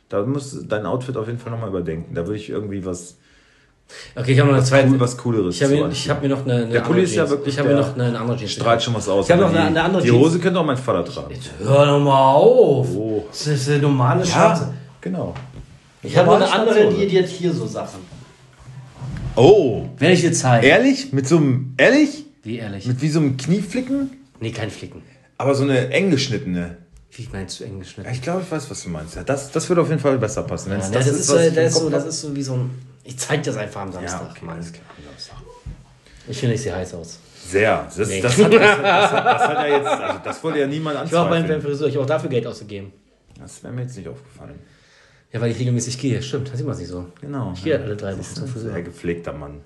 Da musst du dein Outfit auf jeden Fall nochmal überdenken. Da würde ich irgendwie was, Okay, ich habe noch eine was, zweite. cool, was Cooleres ich habe mir, hab mir noch eine, eine Der Pulli andere ist ja wirklich Ich habe mir noch eine, eine andere Jeans. Strahlt schon was aus. Ich habe noch eine, die, eine andere Die Jeans. Hose könnte auch mein Vater tragen. Jetzt hör doch mal auf. Oh. Das ist eine normale Schwarze. Ja, genau. Ich habe eine andere, die, die hat hier so Sachen. Oh. Werde ich dir zeigen. Ehrlich? Mit so einem, ehrlich? Wie ehrlich? Mit wie so einem Knieflicken? Nee, kein Flicken. Aber so eine eng geschnittene. Wie meinst du eng geschnitten? Ich glaube, ich weiß, was du meinst. Ja, das, das würde auf jeden Fall besser passen. Ja, ne, das, ist, was so, das, ist so, das ist so wie so ein. Ich zeig das einfach am Samstag. Ja, okay, Mann. alles klar. am Samstag. Ich finde, ich sehe heiß aus. Sehr. Das, Nee. das, hat, das, das, hat, das hat ja jetzt, also das wollte ja niemand Ich war auch beim. Friseur, ich habe auch dafür Geld ausgegeben. Das wäre mir jetzt nicht aufgefallen. Ja, weil ich regelmäßig gehe. Stimmt, das sieht man nicht so. Genau. Ich gehe alle drei Wochen zum Sehr Friseur. gepflegter Mann.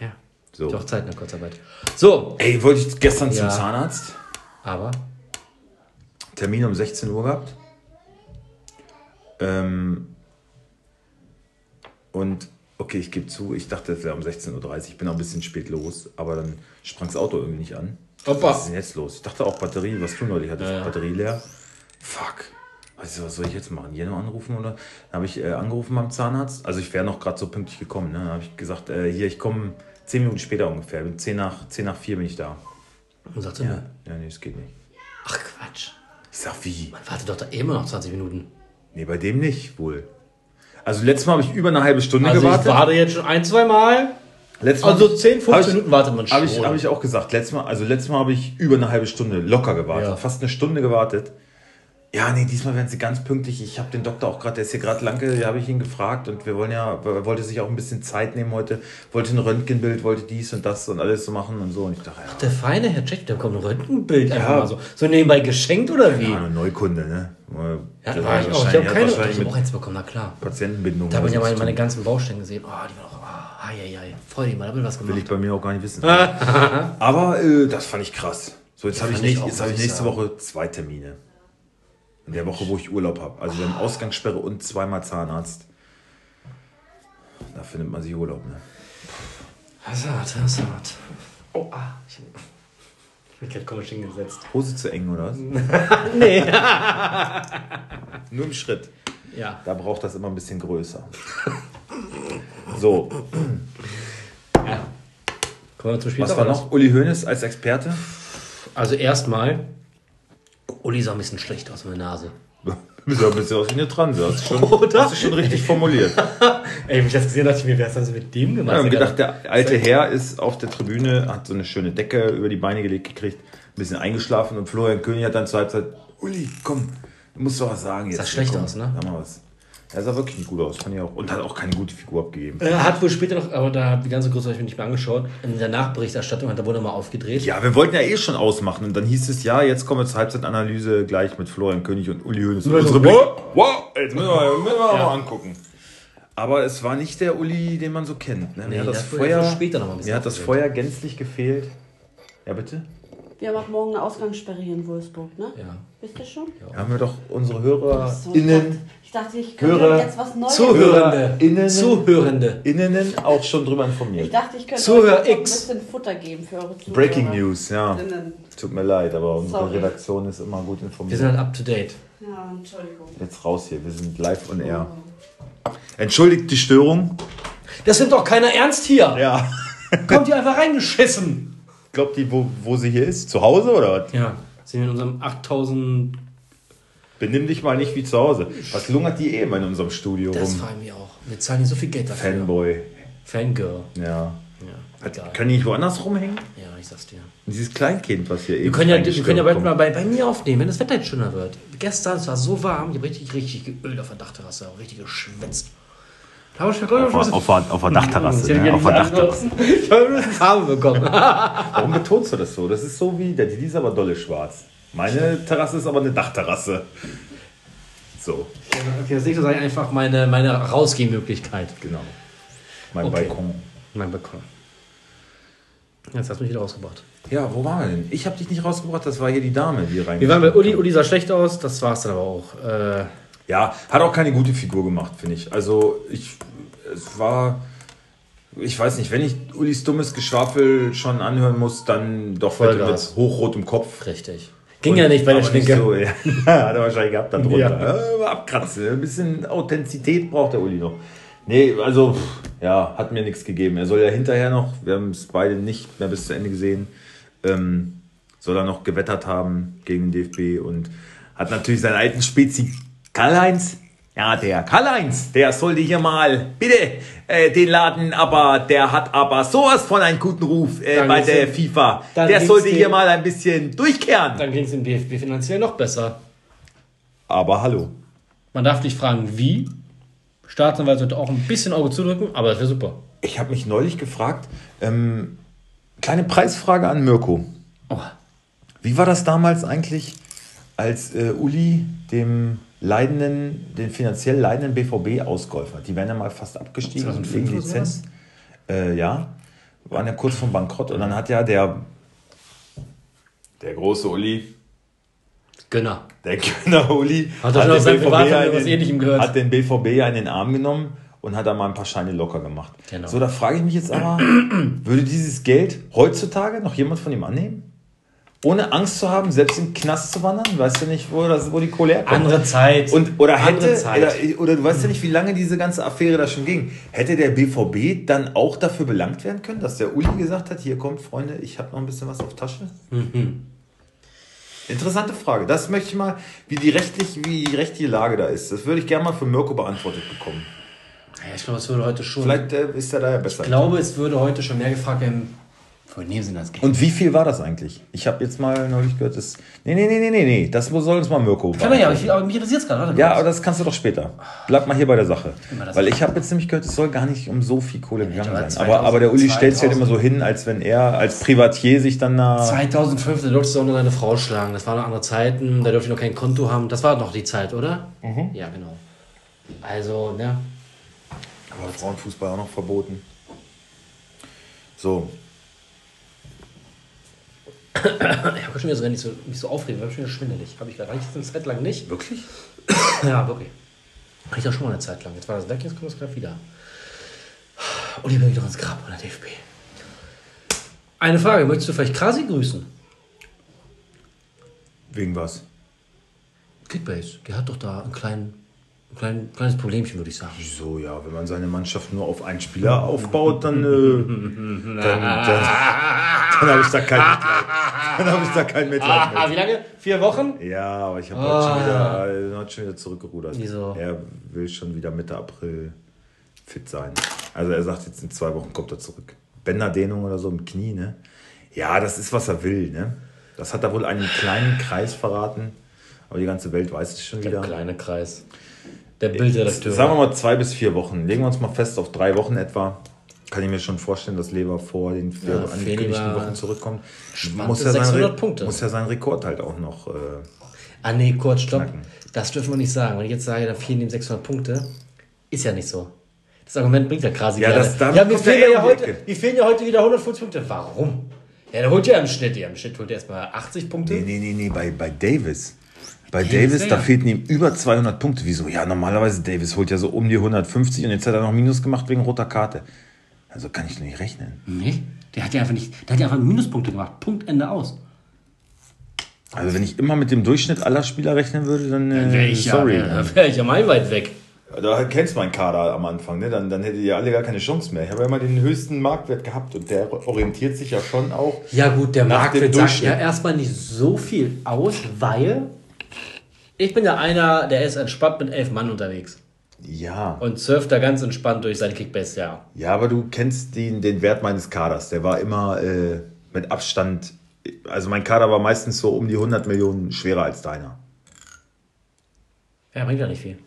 Ja. So. Ich auch Zeit nach Kurzarbeit. So, Ey, wollte ich gestern zum Ja. Zahnarzt. aber. Termin um 16 Uhr gehabt. Ähm, und okay, ich gebe zu, ich dachte, es wäre um 16.30 Uhr. Ich bin auch ein bisschen spät los, aber dann sprang das Auto irgendwie nicht an. Opa. Was ist denn jetzt los? Ich dachte auch Batterie, was du neulich hattest, Ja, ja. Batterie leer. Fuck. Also, was soll ich jetzt machen? Jeno anrufen oder? Dann habe ich äh, angerufen beim Zahnarzt. Also ich wäre noch gerade so pünktlich gekommen. Ne? Dann habe ich gesagt, äh, hier, ich komme 10 Minuten später ungefähr. 10 nach, 10 nach 4 bin ich da. Und sagte Ja, mir, ja nee, es geht nicht. ach Quatsch. Ich sag, wie? Man wartet doch da immer noch 20 Minuten. Nee, bei dem nicht wohl. Also letztes Mal habe ich über eine halbe Stunde Also ich gewartet. warte jetzt schon ein, zwei Mal. Letztes Mal- Also 10, 15 Hab ich- Minuten wartet man schon. Habe ich, hab ich auch gesagt. Letztes Mal, also letztes Mal habe ich über eine halbe Stunde locker gewartet. Ja. Fast eine Stunde gewartet. Ja, nee, diesmal werden sie ganz pünktlich. Ich habe den Doktor auch gerade, der ist hier gerade lange, da habe ich ihn gefragt und wir wollen ja, er wollte sich auch ein bisschen Zeit nehmen heute, wollte ein Röntgenbild, wollte dies und das und alles so machen und so. Und ich dachte, ja, Der feine Herr Jack, der kommt ein Röntgenbild einfach mal so. So nebenbei geschenkt oder wie? ja eine Neukunde, ne? Ja, Der war ich auch. Ich habe keine, ich hab auch eins bekommen, na klar. Patientenbindung. Da habe ich ja meine, meine ganzen Baustellen gesehen. Oh, die waren auch, ah, ai, ai, ai. Freu dich mal, da wird was Will gemacht. ich bei mir auch gar nicht wissen. Aber äh, das fand ich krass. So, jetzt habe ich, ich jetzt hab ich nächste. Woche zwei Termine. In der Woche, wo ich Urlaub habe. Also wir haben Ausgangssperre und zweimal Zahnarzt. Da findet man sich Urlaub, ne? Ist hart. Oh, ah. Ich ich bin gerade komisch hingesetzt. Hose zu eng, oder was? Nee. Nur im Schritt. Ja. Da braucht das immer ein bisschen größer. So, Kommen wir zum Spiel. was war noch? Uli Hoeneß als Experte? Also erstmal, Uli sah ein bisschen schlecht aus mit der Nase. Du sah ein bisschen aus wie eine Transe. Hast du schon, Oder? hast du schon richtig formuliert. Ey, wenn ich das gesehen habe, dachte ich mir, wer ist das mit dem gemacht? Ich habe Der gedacht, der alte Herr ist auf der Tribüne, hat so eine schöne Decke über die Beine gelegt gekriegt, ein bisschen eingeschlafen und Florian König hat dann zur Halbzeit, Uli, komm, du musst doch was sagen jetzt. Sah schlecht komm, aus, ne? Sag mal was. Er sah wirklich nicht gut aus, fand ich auch. Und hat auch keine gute Figur abgegeben. Er hat wohl später noch, aber da die ganze Größe habe ich mir nicht mehr angeschaut. In der Nachberichterstattung hat er wohl nochmal aufgedreht. Ja, wir wollten ja eh schon ausmachen und dann hieß es, ja, jetzt kommen wir zur Halbzeitanalyse gleich mit Florian König und Uli Hoeneß. Und unsere wow. wow, jetzt müssen wir, müssen wir Ja. mal angucken. Aber es war nicht der Uli, den man so kennt. Ne? Nee, Mir hat der das hat Feuer, später noch mal ein bisschen mir hat das. Feuer gänzlich gefehlt. Ja, bitte? Wir haben auch morgen eine Ausgangssperre hier in Wolfsburg, ne? Ja. Wisst ihr schon? Haben wir doch unsere So, ich, dachte, HörerInnen, ich dachte, ich könnte Hörer- jetzt was Neues. Zuhörende. Innen- Zuhörende. Innen auch schon drüber Ich informiert. dachte, ich könnte Zuhör ein X. bisschen Futter geben für eure Zuhörer. Breaking News, ja. Innen. Tut mir leid, aber unsere Sorry. Redaktion ist immer gut Wir informiert. sind halt up to date. Ja, Entschuldigung. Jetzt raus hier, wir sind live on air. Entschuldigt die Störung. Das nimmt doch keiner ernst hier. Ja. Kommt hier einfach reingeschissen. Glaubt die, wo, wo sie hier ist? Zu Hause oder was? Ja. Sind wir in unserem 8000. Benimm dich mal nicht wie zu Hause. Was lungert die eh immer in unserem Studio Das rum? fragen wir auch. Wir zahlen hier so viel Geld dafür. Fanboy. Fangirl. Ja. Ja, egal. Können die nicht woanders rumhängen? Ja, ich sag's dir. Dieses Kleinkind, was hier eben. Wir können ja, wir können ja bald mal bei, bei mir aufnehmen, wenn das Wetter jetzt schöner wird. Gestern, es war so warm, ich habe richtig, richtig geölt auf der Dachterrasse, richtig geschwitzt. Schon Auf, auf, auf der Dachterrasse. Ne? Auf der Dachterrasse. Ich habe eine Farbe bekommen. Warum betonst du das so? Das ist so wie, der die ist aber dolle schwarz. Meine Terrasse ist aber eine Dachterrasse. So, Okay, das nächste sei einfach meine, meine Rausgehmöglichkeit. genau. Mein Okay. Balkon. Mein Balkon. Jetzt hast du mich wieder rausgebracht. Ja, wo waren wir denn? Ich habe dich nicht rausgebracht, das war hier die Dame, die rein. Wir waren bei Uli, Uli sah schlecht aus, das war's dann aber auch. Äh, Ja, hat auch keine gute Figur gemacht, finde ich. Also, ich, es war, ich weiß nicht, wenn ich Ulis dummes Geschwafel schon anhören muss, dann doch bitte mit hochrot im Kopf. richtig. Ging ja nicht bei der Schminke. So, ja. hat er wahrscheinlich gehabt da drunter. Ja. Ja. abkratzen. Ein bisschen Authentizität braucht der Uli noch. Nee, also, ja, hat mir nichts gegeben. Er soll ja hinterher noch, wir haben es beide nicht mehr bis zu Ende gesehen, ähm, soll er noch gewettert haben gegen den DFB und hat natürlich seinen alten Spezi Karl-Heinz. Ja, der Karl-Heinz, der sollte hier mal, bitte, äh, den Laden, aber der hat aber sowas von einen guten Ruf äh, bei der ihm- FIFA. Der sollte dem- hier mal ein bisschen durchkehren. Dann ging es im DFB finanziell noch besser. Aber hallo. Man darf nicht fragen, wie. Staatsanwalt sollte auch ein bisschen Auge zudrücken, aber das wäre super. Ich habe mich neulich gefragt, ähm, kleine Preisfrage an Mirko. Oh, Wie war das damals eigentlich, als äh, Uli dem leidenden, den finanziell leidenden BVB ausgeholfen hat? Die wären ja mal fast abgestiegen 2005 wegen oder Lizenz. Äh, ja, waren ja kurz vom Bankrott. Und dann hat ja der, der große Uli, Gönner. der Kölner Uli, Hat schon aus seinem den Ähnlichem gehört? hat den BVB ja in den Arm genommen und hat da mal ein paar Scheine locker gemacht. Genau. So, da frage ich mich jetzt aber, würde dieses Geld heutzutage noch jemand von ihm annehmen? Ohne Angst zu haben, selbst im Knast zu wandern? Weißt du nicht, wo, das, wo die Kohle herkommt? Andere Zeit. Und, oder Andere hätte, Zeit. oder, oder du weißt ja nicht, wie lange diese ganze Affäre da schon ging. Hätte der BVB dann auch dafür belangt werden können, dass der Uli gesagt hat, hier kommt, Freunde, ich habe noch ein bisschen was auf Tasche? Mhm. Interessante Frage. Das möchte ich mal, wie die, rechtlich, wie die rechtliche Lage da ist. Das würde ich gerne mal für Mirko beantwortet bekommen. Ja, ich glaube, es würde heute schon. Vielleicht äh, ist er da ja besser. Ich glaube, es würde heute schon mehr gefragt werden, Wo nehmen sie das Geld? Und wie viel war das eigentlich? Ich habe jetzt mal neulich gehört, das. Nee, nee, nee, nee, nee, nee. Das soll uns mal Mirko. Kann man ja, aber, ich, aber mich interessiert es gerade. Warte Ja, aber das kannst du doch später. Bleib mal hier bei der Sache. Weil ich habe jetzt nämlich gehört, es soll gar nicht um so viel Kohle gegangen aber sein. Aber, aber der Uli 2000 stellt sich halt immer so hin, als wenn er als Privatier sich dann da. 2005, da durftest du auch noch deine Frau schlagen. Das waren noch andere Zeiten. Da durfte ich noch kein Konto haben. Das war noch die Zeit, oder? Ja, genau. Also, ne? Aber Frauenfußball auch noch verboten. So. Ich habe schon wieder so, ich so, mich so aufrege, habe ich schon wieder schwindelig. Habe ich gerade eigentlich eine Zeit lang nicht. Wirklich? Ja, wirklich. Hatte ich auch schon mal eine Zeit lang. Jetzt war das weg, jetzt kommt es gerade wieder. Und ich bin wieder ins Grab bei der DFB. Eine Frage, möchtest du vielleicht Krasi grüßen? Wegen was? Kickbase, der hat doch da ein, klein, ein klein, kleines Problemchen, würde ich sagen. Wieso, ja, wenn man seine Mannschaft nur auf einen Spieler aufbaut, dann, äh, dann, dann, dann habe ich da kein Mitleid. Dann habe ich da kein Mitleid Ah, mit. wie lange? Vier Wochen? Ja, aber ich habe heute schon wieder, heute schon wieder zurückgerudert. Wieso? Er will schon wieder Mitte April fit sein. Also er sagt jetzt in zwei Wochen kommt er zurück. Bänderdehnung oder so im Knie, ne? Ja, das ist, was er will, ne? Das hat er wohl einen kleinen Kreis verraten. Aber die ganze Welt weiß es schon Der wieder. kleine Kreis. Der Bildredakteur. Sagen wir mal zwei bis vier Wochen. Legen wir uns mal fest auf drei Wochen etwa. Kann ich mir schon vorstellen, dass Lever vor den vier Ja, angekündigten Wochen zurückkommt. Muss ja, 600 sein, muss ja seinen Rekord halt auch noch. Äh, Ah, nee, kurz, stopp. Knacken. Das dürfen wir nicht sagen. Wenn ich jetzt sage, da fehlen ihm 600 Punkte, ist ja nicht so. Das Argument bringt ja Krasi Ja, gerade. das- ja, kommt fehlen ja die heute, mir fehlen ja heute wieder 150 Punkte. Warum? Ja, der holt ja im Schnitt, ja, im Schnitt holt er erstmal 80 Punkte. nee, nee, nee, nee, bei, bei Davis. Bei Davis, Davis, da fehlten ihm über 200 Punkte. Wieso? Ja, normalerweise Davis holt ja so um die 150 und jetzt hat er noch Minus gemacht wegen roter Karte. Also kann ich nicht rechnen. Nee, der hat ja einfach nicht, der hat ja einfach Minuspunkte gemacht. Punkt, Ende aus. Also wenn ich immer mit dem Durchschnitt aller Spieler rechnen würde, dann äh, Wär ich sorry. ja, wär, wär ich ja meilenweit weg. Da kennst du meinen Kader am Anfang, ne? dann, dann hättet ihr alle gar keine Chance mehr. Ich habe ja immer den höchsten Marktwert gehabt und der orientiert sich ja schon auch. Ja gut, der Nach Marktwert dem sagt ja erstmal nicht so viel aus, weil ich bin ja einer, der ist entspannt mit elf Mann unterwegs Ja. und surft da ganz entspannt durch seine Kickbase, ja. Ja, aber du kennst den, den Wert meines Kaders. Der war immer äh, mit Abstand, also mein Kader war meistens so um die 100 Millionen schwerer als deiner. Ja, bringt ja nicht viel.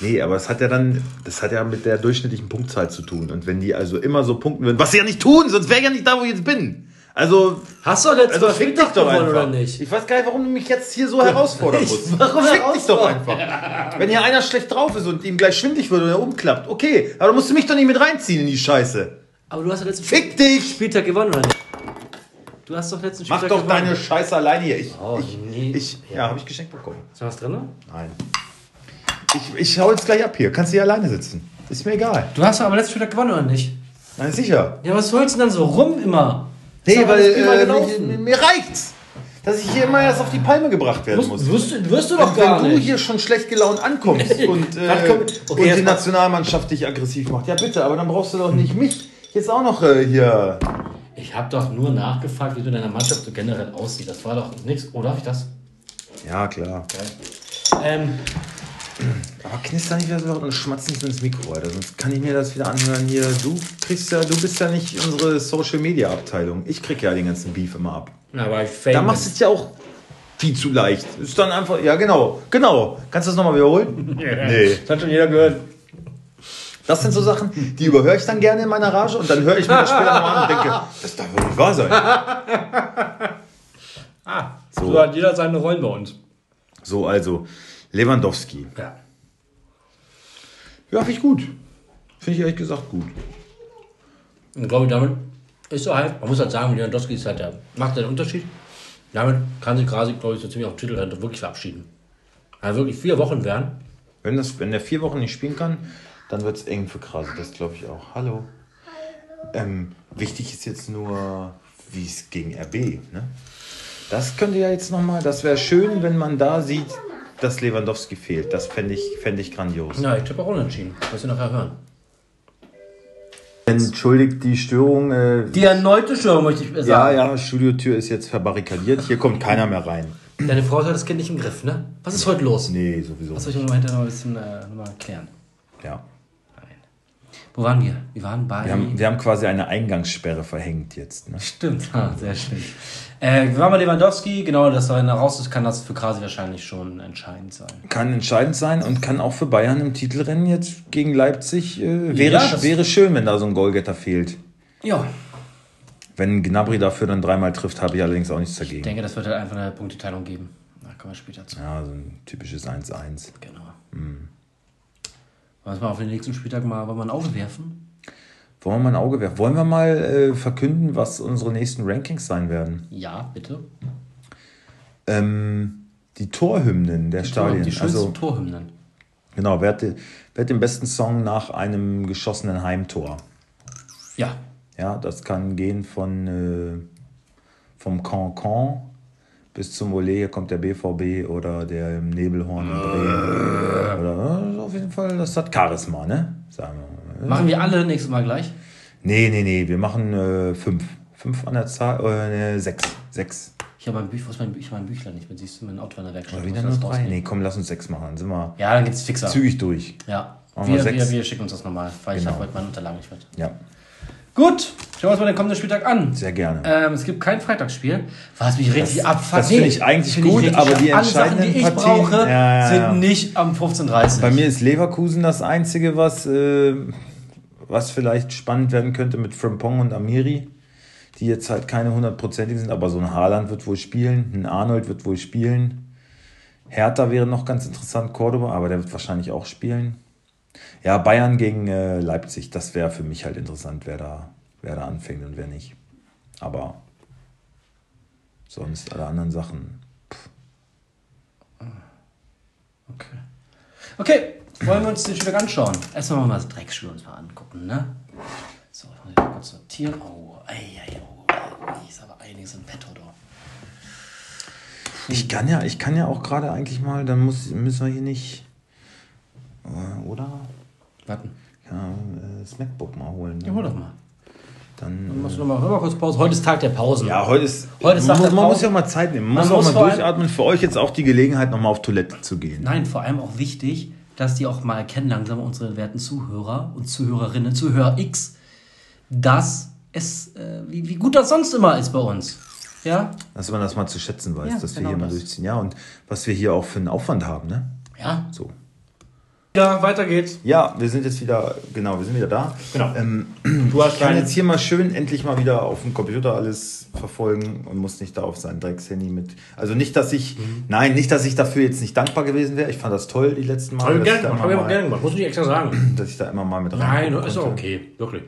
Nee, aber es hat ja dann, das hat ja mit der durchschnittlichen Punktzahl zu tun. Und wenn die also immer so punkten würden, was sie ja nicht tun, sonst wäre ich ja nicht da, wo ich jetzt bin. Also, Hast du letztes also Mal fick dich doch einfach. oder nicht? Ich weiß gar nicht, warum du mich jetzt hier so herausfordern musst. warum fick dich doch einfach. Wenn hier einer schlecht drauf ist und ihm gleich schwindlig wird und er umklappt, okay. Aber du musst mich doch nicht mit reinziehen in die Scheiße. Aber du hast ja letzten Fick dich! Spieltag gewonnen, oder nicht? Du hast doch letzten Mach Spieltag doch gewonnen. deine Scheiße alleine hier. Ich, Oh, ich, nee. ich, ja, habe ich geschenkt bekommen. Ist da was drin? Nein. Ich, ich hau jetzt gleich ab hier. Kannst du hier alleine sitzen. Ist mir egal. Du hast doch aber letzten Spieltag gewonnen, oder nicht? Nein, sicher. Ja, was holst du denn dann so rum immer? Nee, weil äh, mir, mir reicht's, dass ich hier immer erst auf die Palme gebracht werden muss. Wirst, wirst, du- wirst du doch gar Wenn du nicht. hier schon schlecht gelaunt ankommst und, äh, okay, und die Nationalmannschaft dich aggressiv macht. Ja, bitte, aber dann brauchst du doch nicht mich jetzt auch noch äh, hier. Ich habe doch nur nachgefragt, wie du in deiner Mannschaft so generell aussieht. Das war doch nichts. Oder darf ich das? Ja, klar. Ähm, Aber knister nicht wieder so laut und schmatz nicht ins Mikro, Alter. Sonst kann ich mir das wieder anhören hier. Du kriegst ja, du bist ja nicht unsere Social Media Abteilung. Ich krieg ja den ganzen Beef immer ab. aber ich Da machst du es ja auch viel zu leicht. Ist dann einfach, ja genau, genau. Kannst du das nochmal wiederholen? nee. Das hat schon jeder gehört. Das sind so Sachen, die überhöre ich dann gerne in meiner Rage und dann höre ich mir das später nochmal an und denke, das darf nicht wahr sein. So. so hat jeder seine Rollen bei uns. So, also, Lewandowski. Ja. Ja, finde ich gut. Finde ich ehrlich gesagt gut. Und glaube ich, damit ist er halt, man muss halt sagen, Lewandowski ist halt der, macht den Unterschied. Damit kann sich Krasi, glaube ich, so ziemlich auf den Titel halt wirklich verabschieden. Also wirklich vier Wochen werden. Wenn, das, wenn der vier Wochen nicht spielen kann, dann wird es eng für Krase. Das glaube ich auch. Hallo. Ähm, wichtig ist jetzt nur, wie es gegen RB. Ne? Das könnte ja jetzt nochmal, das wäre schön, wenn man da sieht, dass Lewandowski fehlt. Das fände ich, fänd ich grandios. Ja, ich tippe auch unentschieden. Was wir nachher hören. Entschuldigt die Störung. Äh, Die erneute Störung möchte ich ja, sagen. ja, Studiotür ist jetzt verbarrikadiert. Hier kommt keiner mehr rein. Deine Frau hat das Kind nicht im Griff, ne? Was ist heute los? Nee, sowieso. Das soll ich noch mal hinterher noch ein bisschen äh, noch mal klären. Ja. Wo waren wir? Wir waren bei. Wir haben, wir haben quasi eine Eingangssperre verhängt jetzt. Ne? Stimmt, ah, sehr schön. Äh, bei Lewandowski, genau, dass er raus ist, kann das für Krasi wahrscheinlich schon entscheidend sein. Kann entscheidend sein und kann auch für Bayern im Titelrennen jetzt gegen Leipzig. Äh, wäre, Ja, wäre schön, wenn da so ein Goalgetter fehlt. Ja. Wenn Gnabry dafür dann dreimal trifft, habe ich allerdings auch nichts Ich dagegen. denke, das wird halt einfach eine Punkteteilung geben. Da kommen wir später zu. Ja, so ein typisches 1-1. Genau. Hm. Wollen wir auf den nächsten Spieltag mal, ein Auge werfen? Wollen wir mal ein Auge werfen? Wollen wir mal äh, verkünden, was unsere nächsten Rankings sein werden? Ja, bitte. Ähm, die Torhymnen der Stadien. Die schönsten also, Torhymnen. genau, wer hat, die- wer hat den besten Song nach einem geschossenen Heimtor? Ja. Ja, das kann gehen von äh, vom Cancan bis zum Olé, hier kommt der BVB oder der Nebelhorn in Bremen. Oder, äh, auf jeden Fall, das hat Charisma, ne? Sagen wir. Machen wir alle nächstes Mal gleich? Nee, nee, nee, wir machen äh, fünf. Fünf an der Zahl, äh, nee, sechs. Sechs. Ich habe mein, Büch, was mein, Büch, ich mein Büchlein nicht mehr. Siehst du, mein Auto in der Werkstatt. Oder wieder nur drei? Nee, komm, lass uns sechs machen. Dann sind wir Ja, dann geht's fixer. zügig durch. Ja. Wir Wir, wir, schicken uns das nochmal, weil ich Genau. habe heute meine Unterlagen nicht mit. Ja, Gut, schauen wir uns mal den kommenden Spieltag an. sehr gerne. Ähm, es gibt kein Freitagsspiel, was mich richtig Das- abfuckt. das finde ich eigentlich finde gut, richtig aber die. Alle Sachen, die ich entscheidenden Partien- brauche, Ja, ja, sind ja. nicht am 15.30 Bei mir ist Leverkusen das Einzige, was, äh, was vielleicht spannend werden könnte mit Frimpong und Amiri, die jetzt halt keine hundertprozentigen sind, aber so ein Haaland wird wohl spielen, ein Arnold wird wohl spielen. Hertha wäre noch ganz interessant, Cordoba, aber der wird wahrscheinlich auch spielen. Ja, Bayern gegen äh, Leipzig, das wäre für mich halt interessant, wer da, wer da anfängt und wer nicht. Aber sonst alle anderen Sachen. Okay. Okay, wollen wir uns den Spieltag anschauen? Erstmal mal das Drecksspiel uns mal angucken, ne? So, ich muss mal kurz sortieren. Oh, ei, ei, oh, hier ist aber einiges im Petto da. Ich kann ja, ich kann ja auch gerade eigentlich mal, dann muss, müssen wir hier nicht. Äh, Oder? Warten. Ja, äh, das MacBook mal holen. Ne? Ja, hol doch mal. Dann, Dann machst du noch mal, hör mal kurz Pause. Heute ist Tag der Pausen. ja, heute ist. Heute ist man, Tag muss, der man Pause. muss ja mal Zeit nehmen. Man, Man muss auch muss mal durchatmen. Für euch jetzt auch die Gelegenheit, nochmal auf Toilette zu gehen. Nein, vor allem auch wichtig, dass die auch mal erkennen, langsam unsere werten Zuhörer und Zuhörerinnen, Zuhörer X, dass es, äh, wie, wie gut das sonst immer ist bei uns. Ja? Dass man das mal zu schätzen weiß, Ja, dass wir genau hier mal das. durchziehen. Ja, und was wir hier auch für einen Aufwand haben, ne? Ja. So. Ja, weiter geht's. Ja, wir sind jetzt wieder, genau, wir sind wieder da. Genau. Ähm, Du hast Ich kann jetzt hier mal schön endlich mal wieder auf dem Computer alles verfolgen und muss nicht da auf sein Dreckshandy mit. Also nicht, dass ich, Mhm. nein, nicht, dass ich dafür jetzt nicht dankbar gewesen wäre. Ich fand das toll die letzten Male, dass, ich da immer mal, gemacht. Muss nicht extra sagen. dass ich da immer mal mit rein. Nein, ist auch okay. Wirklich.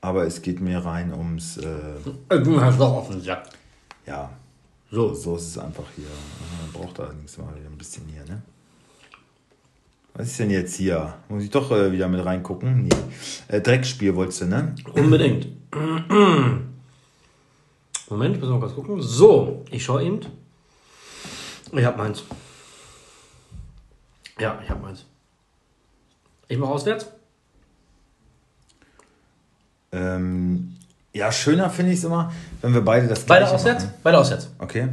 Aber es geht mir rein ums, äh, Du hast doch offen gesagt. ja, So. so ist es einfach hier. Man braucht allerdings mal wieder ein bisschen hier, ne? Was ist denn jetzt hier? Muss ich doch äh, wieder mit reingucken? Nee. Äh, Dreckspiel wolltest du, ne? Unbedingt. Moment, müssen wir mal kurz gucken. So, ich schaue eben. Ich habe meins. Ja, ich habe meins. Ich mache auswärts. Ähm, ja, schöner finde ich es immer, wenn wir beide das Beide Gleiche auswärts? machen. Beide auswärts. Okay.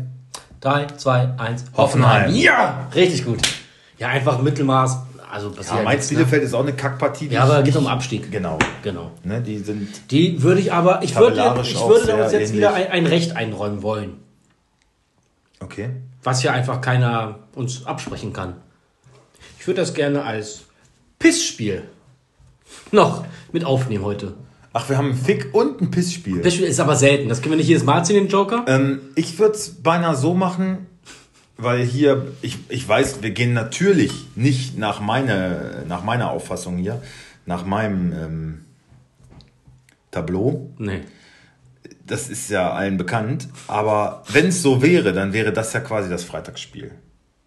3, 2, 1. Hoffenheim. Ja, richtig gut. Ja, einfach Mittelmaß. Also Ja, Mainz ne? Bielefeld ist auch eine Kackpartie. die Ja, aber geht um Abstieg. Genau. Genau. Ne, die sind. Die würde ich aber, ich würde, ich würde uns jetzt ähnlich. wieder ein, ein Recht einräumen wollen. Okay. was ja einfach keiner uns absprechen kann. Ich würde das gerne als Pissspiel noch mit aufnehmen heute. Ach, wir haben ein Fick- und ein Pissspiel. Pissspiel ist aber selten. Das können wir nicht jedes Mal ziehen, den Joker. Ähm, ich würde es beinahe so machen, weil hier, ich, ich weiß, wir gehen natürlich nicht nach meiner, nach meiner Auffassung hier, nach meinem ähm, Tableau. Nee. Das ist ja allen bekannt. Aber wenn es so wäre, dann wäre das ja quasi das Freitagsspiel.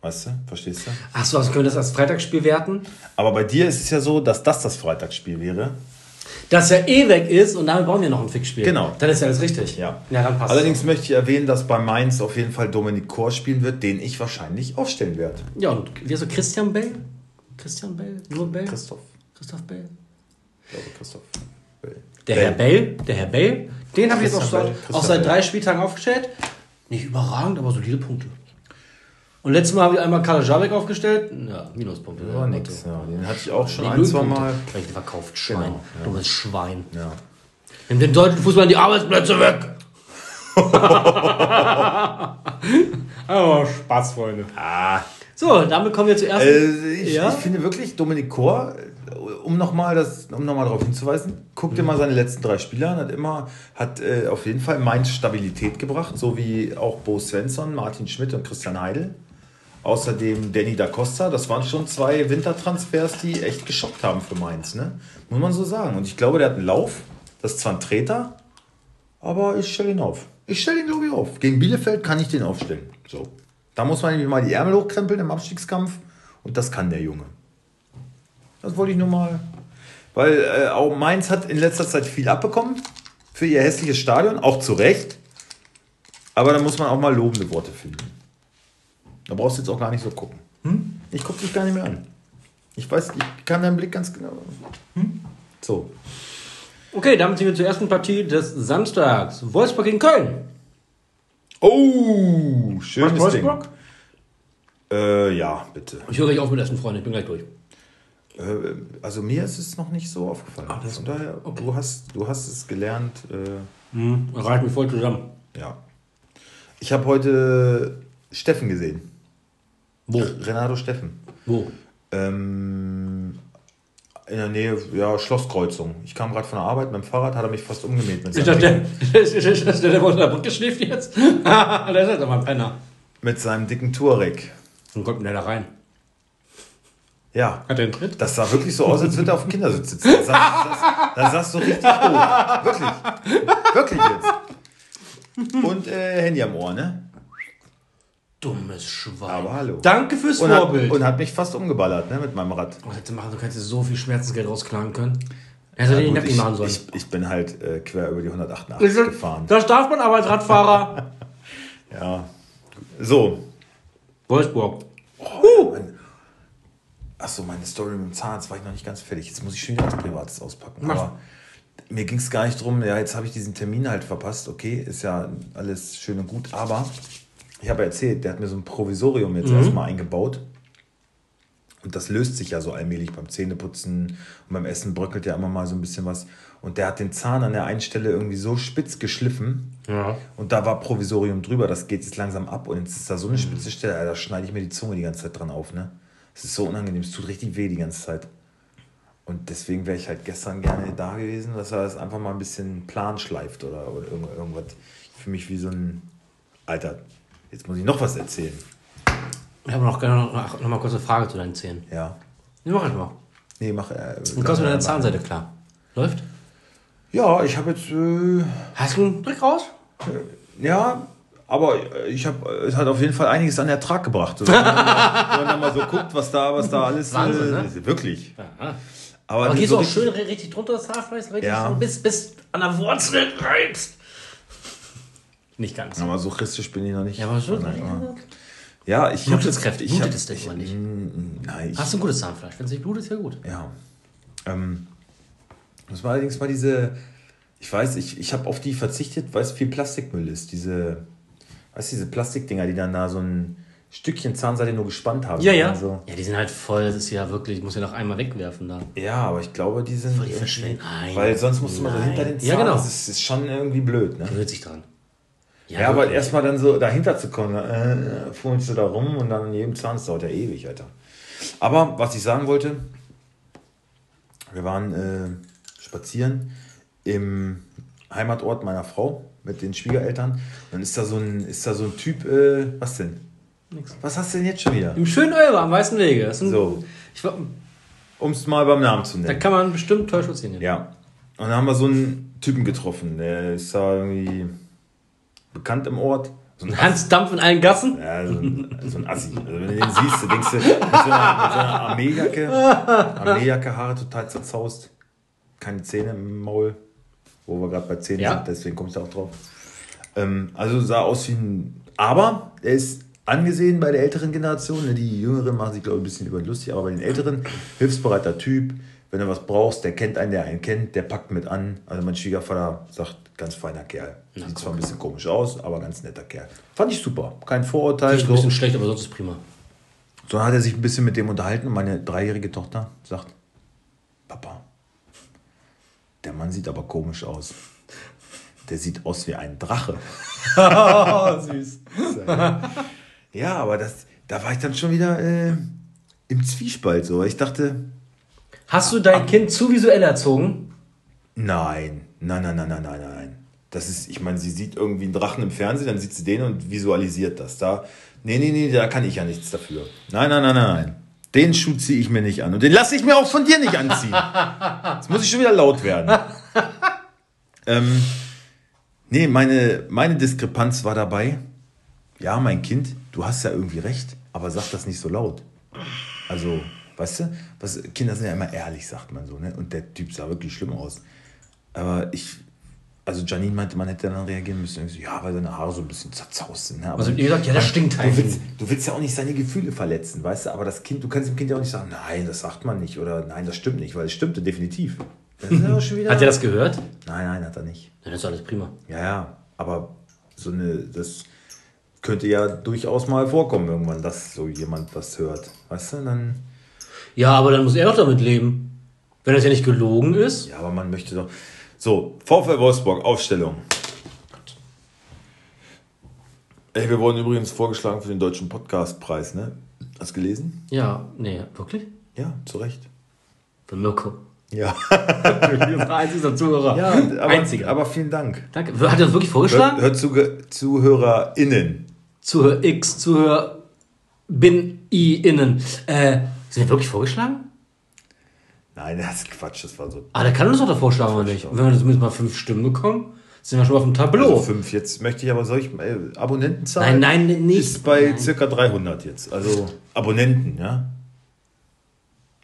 Weißt du? Verstehst du? Achso, also können wir das als Freitagsspiel werten? Aber bei dir ist es ja so, dass das das Freitagsspiel wäre. Das ja eh weg ist und damit brauchen wir noch ein Fixspiel. Genau. Dann ist ja alles richtig. Ja. Ja, dann passt Allerdings möchte ich erwähnen, dass bei Mainz auf jeden Fall Dominik Kor spielen wird, den ich wahrscheinlich aufstellen werde. Ja, und wie so Christian Bell? Christian Bell? Nur Bell? Christoph. Christoph Bell? Ich glaube, Christoph. Bell. Der Herr Bell, der Herr Bell, den habe ich jetzt auch seit, Bell, auch seit Bell. drei Spieltagen aufgestellt. Nicht überragend, aber solide Punkte. Und letztes Mal habe ich einmal Karl Jabek aufgestellt. Ja, Minuspunkte. War nix. Ja, den hatte ich auch schon Nee, ein, zwei. Mal. Recht verkauft, Schwein. Genau, ja. Dummes Schwein. Ja. Nimm den deutschen Fußball die Arbeitsplätze weg. Aber Spaß, Freunde. So, damit kommen wir zuerst. Äh, ich, Ja? ich finde wirklich, Dominik Kor, äh, um nochmal um noch mal darauf hinzuweisen, guck dir mal seine letzten drei Spiele an, hat immer, hat äh, auf jeden Fall Mainz Stabilität gebracht, so wie auch Bo Svensson, Martin Schmidt und Christian Heidel. Außerdem Danny da Costa, das waren schon zwei Wintertransfers, die echt geschockt haben für Mainz, ne? Muss man so sagen. Und ich glaube, der hat einen Lauf, das ist zwar ein Treter, aber ich stelle ihn auf. Ich stelle ihn, glaube ich, auf. Gegen Bielefeld kann ich den aufstellen. So. Da muss man nämlich mal die Ärmel hochkrempeln im Abstiegskampf. Und das kann der Junge. Das wollte ich nur mal. Weil äh, auch Mainz hat in letzter Zeit viel abbekommen für ihr hässliches Stadion, auch zu Recht. Aber da muss man auch mal lobende Worte finden. Da brauchst du jetzt auch gar nicht so gucken. Ich gucke dich gar nicht mehr an. Ich weiß, ich kann deinen Blick ganz genau. So. Okay, damit sind wir zur ersten Partie des Samstags. Wolfsburg gegen Köln. Oh, schönes Was, Ding. Wolfsburg? Äh, ja, bitte. Ich höre gleich auf mit Essen, Freunde. Ich bin gleich durch. Äh, also mir ist es noch nicht so aufgefallen. Das- Von daher, du, hast, du hast es gelernt. Äh, Hm, reicht mir voll zusammen. ja. Ich habe heute Steffen gesehen. Wo? Renato Steffen. Wo? Ähm, in der Nähe, ja, Schlosskreuzung. Ich kam gerade von der Arbeit mit dem Fahrrad, hat er mich fast umgemäht mit Ist das der, ist, ist, ist das der, der unter der Brücke schläft jetzt? der ist jetzt aber ein Penner. mit seinem dicken Touareg. Dann kommt denn der da rein. Ja. Hat der einen Tritt? Das sah wirklich so aus, als würde er auf dem Kindersitz sitzen. Da saß, das, da saß so richtig hoch. Wirklich. Wirklich jetzt. Und äh, Handy am Ohr, ne? Dummes Schwein. Aber hallo. Danke fürs Und hat, Vorbild. und hat mich fast umgeballert, ne, mit meinem Rad. Was hättest du machen? Du hättest so viel Schmerzensgeld rausklagen können. Er hätte den Gut, ich, machen sollen. ich, ich bin halt äh, quer über die 188 gefahren. Das darf man aber als Radfahrer. Ja. So. Wolfsburg. Achso, meine Story mit dem Zahnarzt war ich noch nicht ganz fertig. Jetzt muss ich schon wieder was Privates auspacken. Mach. Aber mir ging es gar nicht drum, ja, jetzt habe ich diesen Termin halt verpasst. Okay, ist ja alles schön und gut. Aber ich habe erzählt, der hat mir so ein Provisorium jetzt erstmal eingebaut. Und das löst sich ja so allmählich beim Zähneputzen und beim Essen bröckelt ja immer mal so ein bisschen was. Und der hat den Zahn an der einen Stelle irgendwie so spitz geschliffen. Ja. Und da war Provisorium drüber, das geht jetzt langsam ab und jetzt ist da so eine spitze Stelle, Alter, da schneide ich mir die Zunge die ganze Zeit dran auf, ne? Es ist so unangenehm, es tut richtig weh die ganze Zeit. Und deswegen wäre ich halt gestern gerne da gewesen, dass er das einfach mal ein bisschen plan schleift oder, oder irgend- irgendwas. Für mich wie so ein. Alter, jetzt muss ich noch was erzählen. Ich habe noch, noch, noch, mal kurz eine Frage zu deinen Zähnen. Ja. Nee, mach ich mal. Nee, mach. Äh, Du kommst mit deiner Zahnseite klar. Läuft? Ja, ich habe jetzt. Äh, Hast du einen Trick raus? Ja, aber ich habe, es hat auf jeden Fall einiges an Ertrag gebracht. So, wenn, man mal, wenn man mal so guckt, was da, was da alles. Wahnsinn, ne? äh, Wirklich. Aber, Aber gehst so du auch schön richtig drunter das Haarfleisch? Richtig Ja. bis, bis an der Wurzel reibst. Nicht ganz. Aber so christlich bin ich noch nicht. Ja, aber schon. Nein, Ja, ich Blutet hab- es kräftig. Ich hab, Blutet es denkt man nicht. Nein, ich, Hast du ein gutes Zahnfleisch? Wenn es nicht blutet, ist ja gut. Ja. Ähm, das war allerdings mal diese, ich weiß, ich, ich habe auf die verzichtet, weil es viel Plastikmüll ist. Diese, weißt du, diese Plastikdinger, die dann da so ein Stückchen Zahnseide nur gespannt haben. Ja, ja. Also, Ja, die sind halt voll. Das ist ja wirklich, ich muss ja noch einmal wegwerfen da. ja, aber ich glaube, die sind. die irgendwie- verschwinden. Nein. Weil sonst musst du mal so Nein. hinter den Zahn. Ja, genau. Das ist, ist schon irgendwie blöd, ne? Gewöhnt sich dran. Ja, aber wirklich. erstmal dann so dahinter zu kommen, äh, fuhrst du da rum und dann in jedem Zahn, das dauert ja ewig, Alter. Aber was ich sagen wollte, wir waren äh, spazieren im Heimatort meiner Frau mit den Schwiegereltern. Dann ist da so ein, ist da so ein Typ, äh, was denn? Nix. Was hast du denn jetzt schon wieder? Im schönen Ölber am Weißen Wege. Das ist ein, So, ich, war- um es mal beim Namen zu da nennen. kann man bestimmt Täuschutz hin. Ja. Und dann haben wir so einen Typen getroffen, der ist da irgendwie bekannt im Ort. So ein Hans Dampf in allen Gassen. Ja, so ein, so ein Assi. Also wenn du den siehst, du denkst du, mit so einer, mit so einer Armeejacke, Armeejacke, Haare total zerzaust, keine Zähne im Maul, wo wir gerade bei Zähnen Ja. sind, deswegen komme ich da auch drauf. Ähm, also sah aus wie ein, aber er ist angesehen bei der älteren Generation, ne? die Jüngeren machen sich glaube ich ein bisschen über ihn lustig, aber bei den Älteren, hilfsbereiter Typ, wenn du was brauchst, der kennt einen, der einen kennt, der packt mit an. Also mein Schwiegervater sagt, ganz feiner Kerl. Sieht zwar ein bisschen komisch aus, aber ganz netter Kerl. Fand ich super. Kein Vorurteil. Ist ein So. bisschen schlecht, aber sonst ist prima. So hat er sich ein bisschen mit dem unterhalten und meine dreijährige Tochter sagt, Papa, der Mann sieht aber komisch aus. Der sieht aus wie ein Drache. Oh, süß. Ja, aber das, da war ich dann schon wieder äh, im Zwiespalt so. Ich dachte, Hast du dein Kind zu visuell erzogen? Nein, nein, nein, nein, nein, nein, nein. Das ist, ich meine, sie sieht irgendwie einen Drachen im Fernsehen, dann sieht sie den und visualisiert das. Da, nee, nee, nee, da kann ich ja nichts dafür. Nein, nein, nein, nein, nein. Den Schuh ziehe ich mir nicht an. Und den lasse ich mir auch von dir nicht anziehen. Jetzt muss ich schon wieder laut werden. ähm, nee, meine, meine Diskrepanz war dabei. Ja, mein Kind, du hast ja irgendwie recht, aber sag das nicht so laut. Also, weißt du, was, Kinder sind ja immer ehrlich, sagt man so, ne? Und der Typ sah wirklich schlimm aus. Aber ich, also Janine meinte, man hätte dann reagieren müssen. So, ja, weil seine Haare so ein bisschen zerzaust sind. Ne? Aber Also ihr sagt, ja, das stinkt halt. du willst, du willst ja auch nicht seine Gefühle verletzen, weißt du? Aber das Kind, du kannst dem Kind ja auch nicht sagen, nein, das sagt man nicht oder nein, das stimmt nicht, weil es stimmte definitiv. Hat er das gehört? Nein, nein, hat er nicht. Das ist alles prima. Ja, ja, aber so eine, das könnte ja durchaus mal vorkommen irgendwann, dass so jemand das hört. Weißt du, dann. Ja, aber dann muss er doch damit leben. Wenn das ja nicht gelogen ist. Ja, aber man möchte doch. So, VfL Wolfsburg, Aufstellung. Ey, wir wurden übrigens vorgeschlagen für den Deutschen Podcastpreis, ne? Hast du gelesen? Ja, nee, wirklich? Ja, zu Recht. Für Mirko. Ja. Einziger Zuhörer. ja aber, Einziger. aber vielen Dank. Danke. Hat er das wirklich Hört, vorgeschlagen? hört zu, ZuhörerInnen. Zuhör X, Zuhör bin I innen. Äh, sind wir wirklich vorgeschlagen? Nein, das ist Quatsch, das war so. Ah, der kann uns doch da vorschlagen, oder nicht? Und wenn wir zumindest mal fünf Stimmen bekommen, sind wir schon auf dem Tableau. Also fünf. Jetzt möchte ich aber, soll ich äh, Abonnentenzahl? nein, nein, nicht. Ist bei Nein. circa 300 jetzt. Also Abonnenten, ja.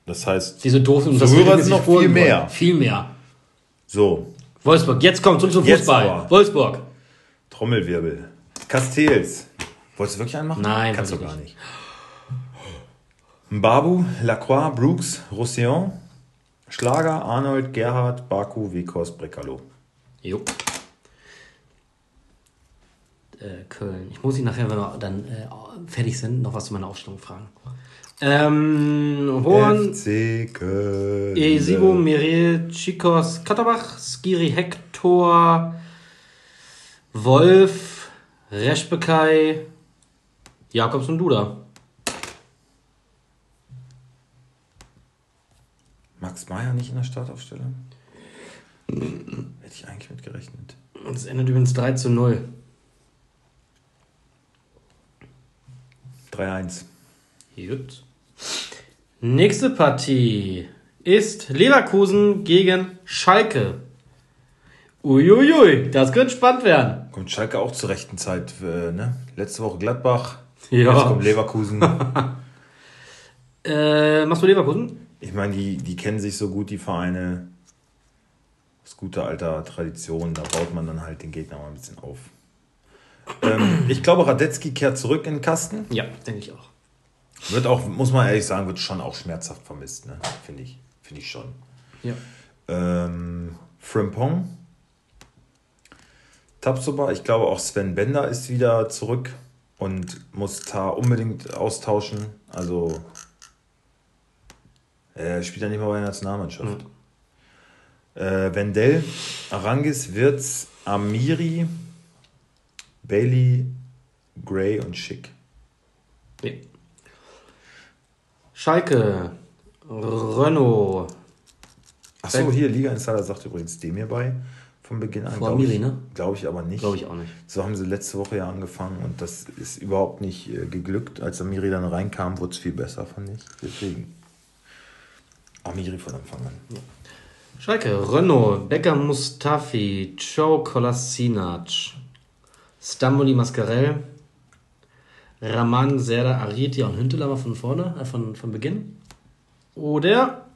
Das heißt, Diese doofen So Hörer sind noch viel mehr. Viel mehr. so, Wolfsburg, jetzt kommt zurück zum Jetzt Fußball. aber. Wolfsburg. Trommelwirbel. Castells. Wolltest du wirklich anmachen? Nein, Kannst du gar nicht. Mbabu, Lacroix, Brooks, Roussillon, Schlager, Arnold, Gerhard, Baku, Wekos, Brekalo. Jo. Äh, Köln. Ich muss ihn nachher, wenn wir dann äh, fertig sind, noch was zu meiner Aufstellung fragen. Ähm, Horn, FC Köln. Esibo, Miriel, Chikos, Katterbach, Skiri, Hector, Wolf, Reschbekai, Jakobs und Duda. Max Meyer nicht in der Startaufstellung? Hätte ich eigentlich mit gerechnet. Das endet übrigens 3 zu 0. 3-1. Gut. Nächste Partie ist Leverkusen gegen Schalke. Uiuiui, das könnte spannend werden. Kommt Schalke auch zur rechten Zeit. Äh, ne? Letzte Woche Gladbach. Ja. Jetzt kommt Leverkusen. Äh, machst du Leverkusen? Ich meine, die, die kennen sich so gut, die Vereine. Das gute alter Tradition. Da baut man dann halt den Gegner mal ein bisschen auf. Ähm, ich glaube, Radetzky kehrt zurück in den Kasten. Ja, denke ich auch. Wird auch, muss man ehrlich sagen, wird schon auch schmerzhaft vermisst. Ne? Finde ich. Finde ich schon. Ja. Ähm, Frimpong. Tapsoba, ich glaube auch Sven Bender ist wieder zurück und muss Tar unbedingt austauschen. Also er spielt ja nicht mehr bei der Nationalmannschaft. Äh, Wendell, Arangis, Wirtz, Amiri, Bailey, Gray und Schick. Nee. Schalke, Renault, Achso, hier, Liga Insider sagt übrigens dem hier bei von Beginn an. Glaub Amiri, ich, ne? Glaube ich aber nicht. glaube ich auch nicht. So haben sie letzte Woche ja angefangen und das ist überhaupt nicht äh, geglückt. Als Amiri dann reinkam, wurde es viel besser, fand ich. Deswegen. Amiri von Anfang an. Schalke, Renault, Becker Mustafi, Joe Kolasinac, Stamboli Mascarell, Raman Serda Ariti und Hünteler war von vorne, äh, von, von Beginn. Oder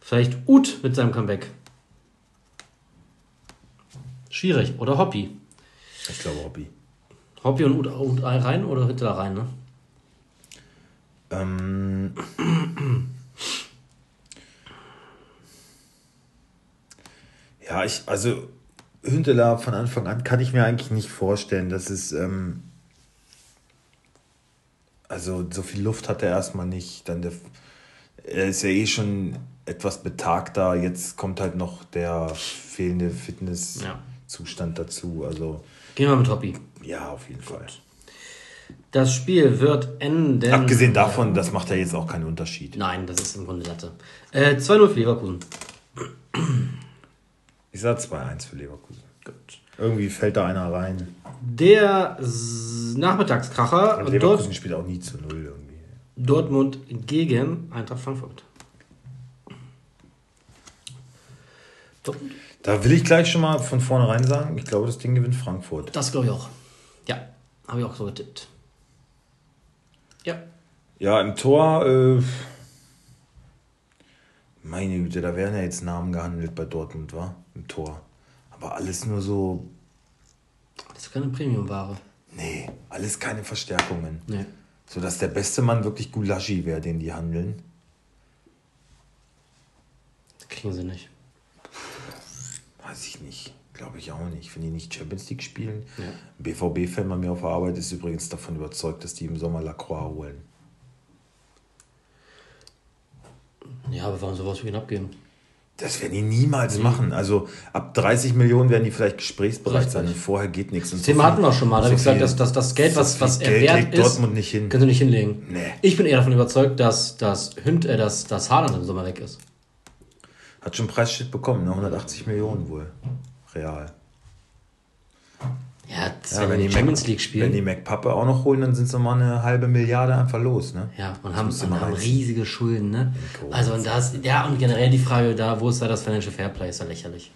vielleicht Ut mit seinem Comeback. Schwierig. Oder Hoppi. Ich glaube Hobby. Hoppi und Ut, Ut rein oder Hünteler rein, ne? Ähm, Ja, ich, also Hünteler von Anfang an kann ich mir eigentlich nicht vorstellen, dass es. Ähm, also so viel Luft hat er erstmal nicht. Dann der, er ist ja eh schon etwas betagter. Jetzt kommt halt noch der fehlende Fitnesszustand dazu. Also Gehen wir mit Hobby. ja, auf jeden Fall. Das Spiel wird enden. Abgesehen davon, das macht ja jetzt auch keinen Unterschied. Nein, das ist im Grunde Latte. Äh, 2-0 für Leverkusen. Ich sag 2-1 für Leverkusen. Gut. Irgendwie fällt da einer rein. Der S- Nachmittagskracher Und Dort, Leverkusen spielt auch nie zu null irgendwie. Dortmund gegen Eintracht Frankfurt. Dortmund? Da will ich gleich schon mal von vornherein sagen, ich glaube, das Ding gewinnt Frankfurt. Das glaube ich auch. Ja, habe ich auch so getippt. Ja. Ja, im Tor, äh, meine Güte, da werden ja jetzt Namen gehandelt bei Dortmund, war? Im Tor. Aber alles nur so, Das ist keine Premium-Ware. nee, alles keine Verstärkungen. Nee. So dass der beste Mann wirklich Gulaschi wäre, den die handeln. Das kriegen sie nicht. Weiß ich nicht. Glaube ich auch nicht. Wenn die nicht Champions League spielen. Ja. Ein BVB-Fan bei mir auf der Arbeit ist übrigens davon überzeugt, dass die im Sommer Lacroix holen. Ja, aber warum sowas für ihn abgeben? Das werden die niemals machen. Also ab 30 Millionen werden die vielleicht gesprächsbereit sein. Richtig. Vorher geht nichts. Und Das Thema hatten wir auch schon mal. Da habe ich gesagt, dass, dass das Geld, so was, was er Geld wert legt ist, Dortmund nicht hin. können sie nicht hinlegen. Nee. Ich bin eher davon überzeugt, dass das Hünd, äh, dass das Haaland im Sommer weg ist. Hat schon Preisschild bekommen, ne? 180 Millionen wohl. Real. Ja, das Ja, wenn, wenn die Champions League Wenn die spielen. McPappe auch noch holen, dann sind es nochmal eine halbe Milliarde einfach los, ne? Ja, und haben, und haben riesige Schulden, ne? Also und das, ja, und generell die Frage da, wo ist da das Financial Fairplay, ist ja lächerlich.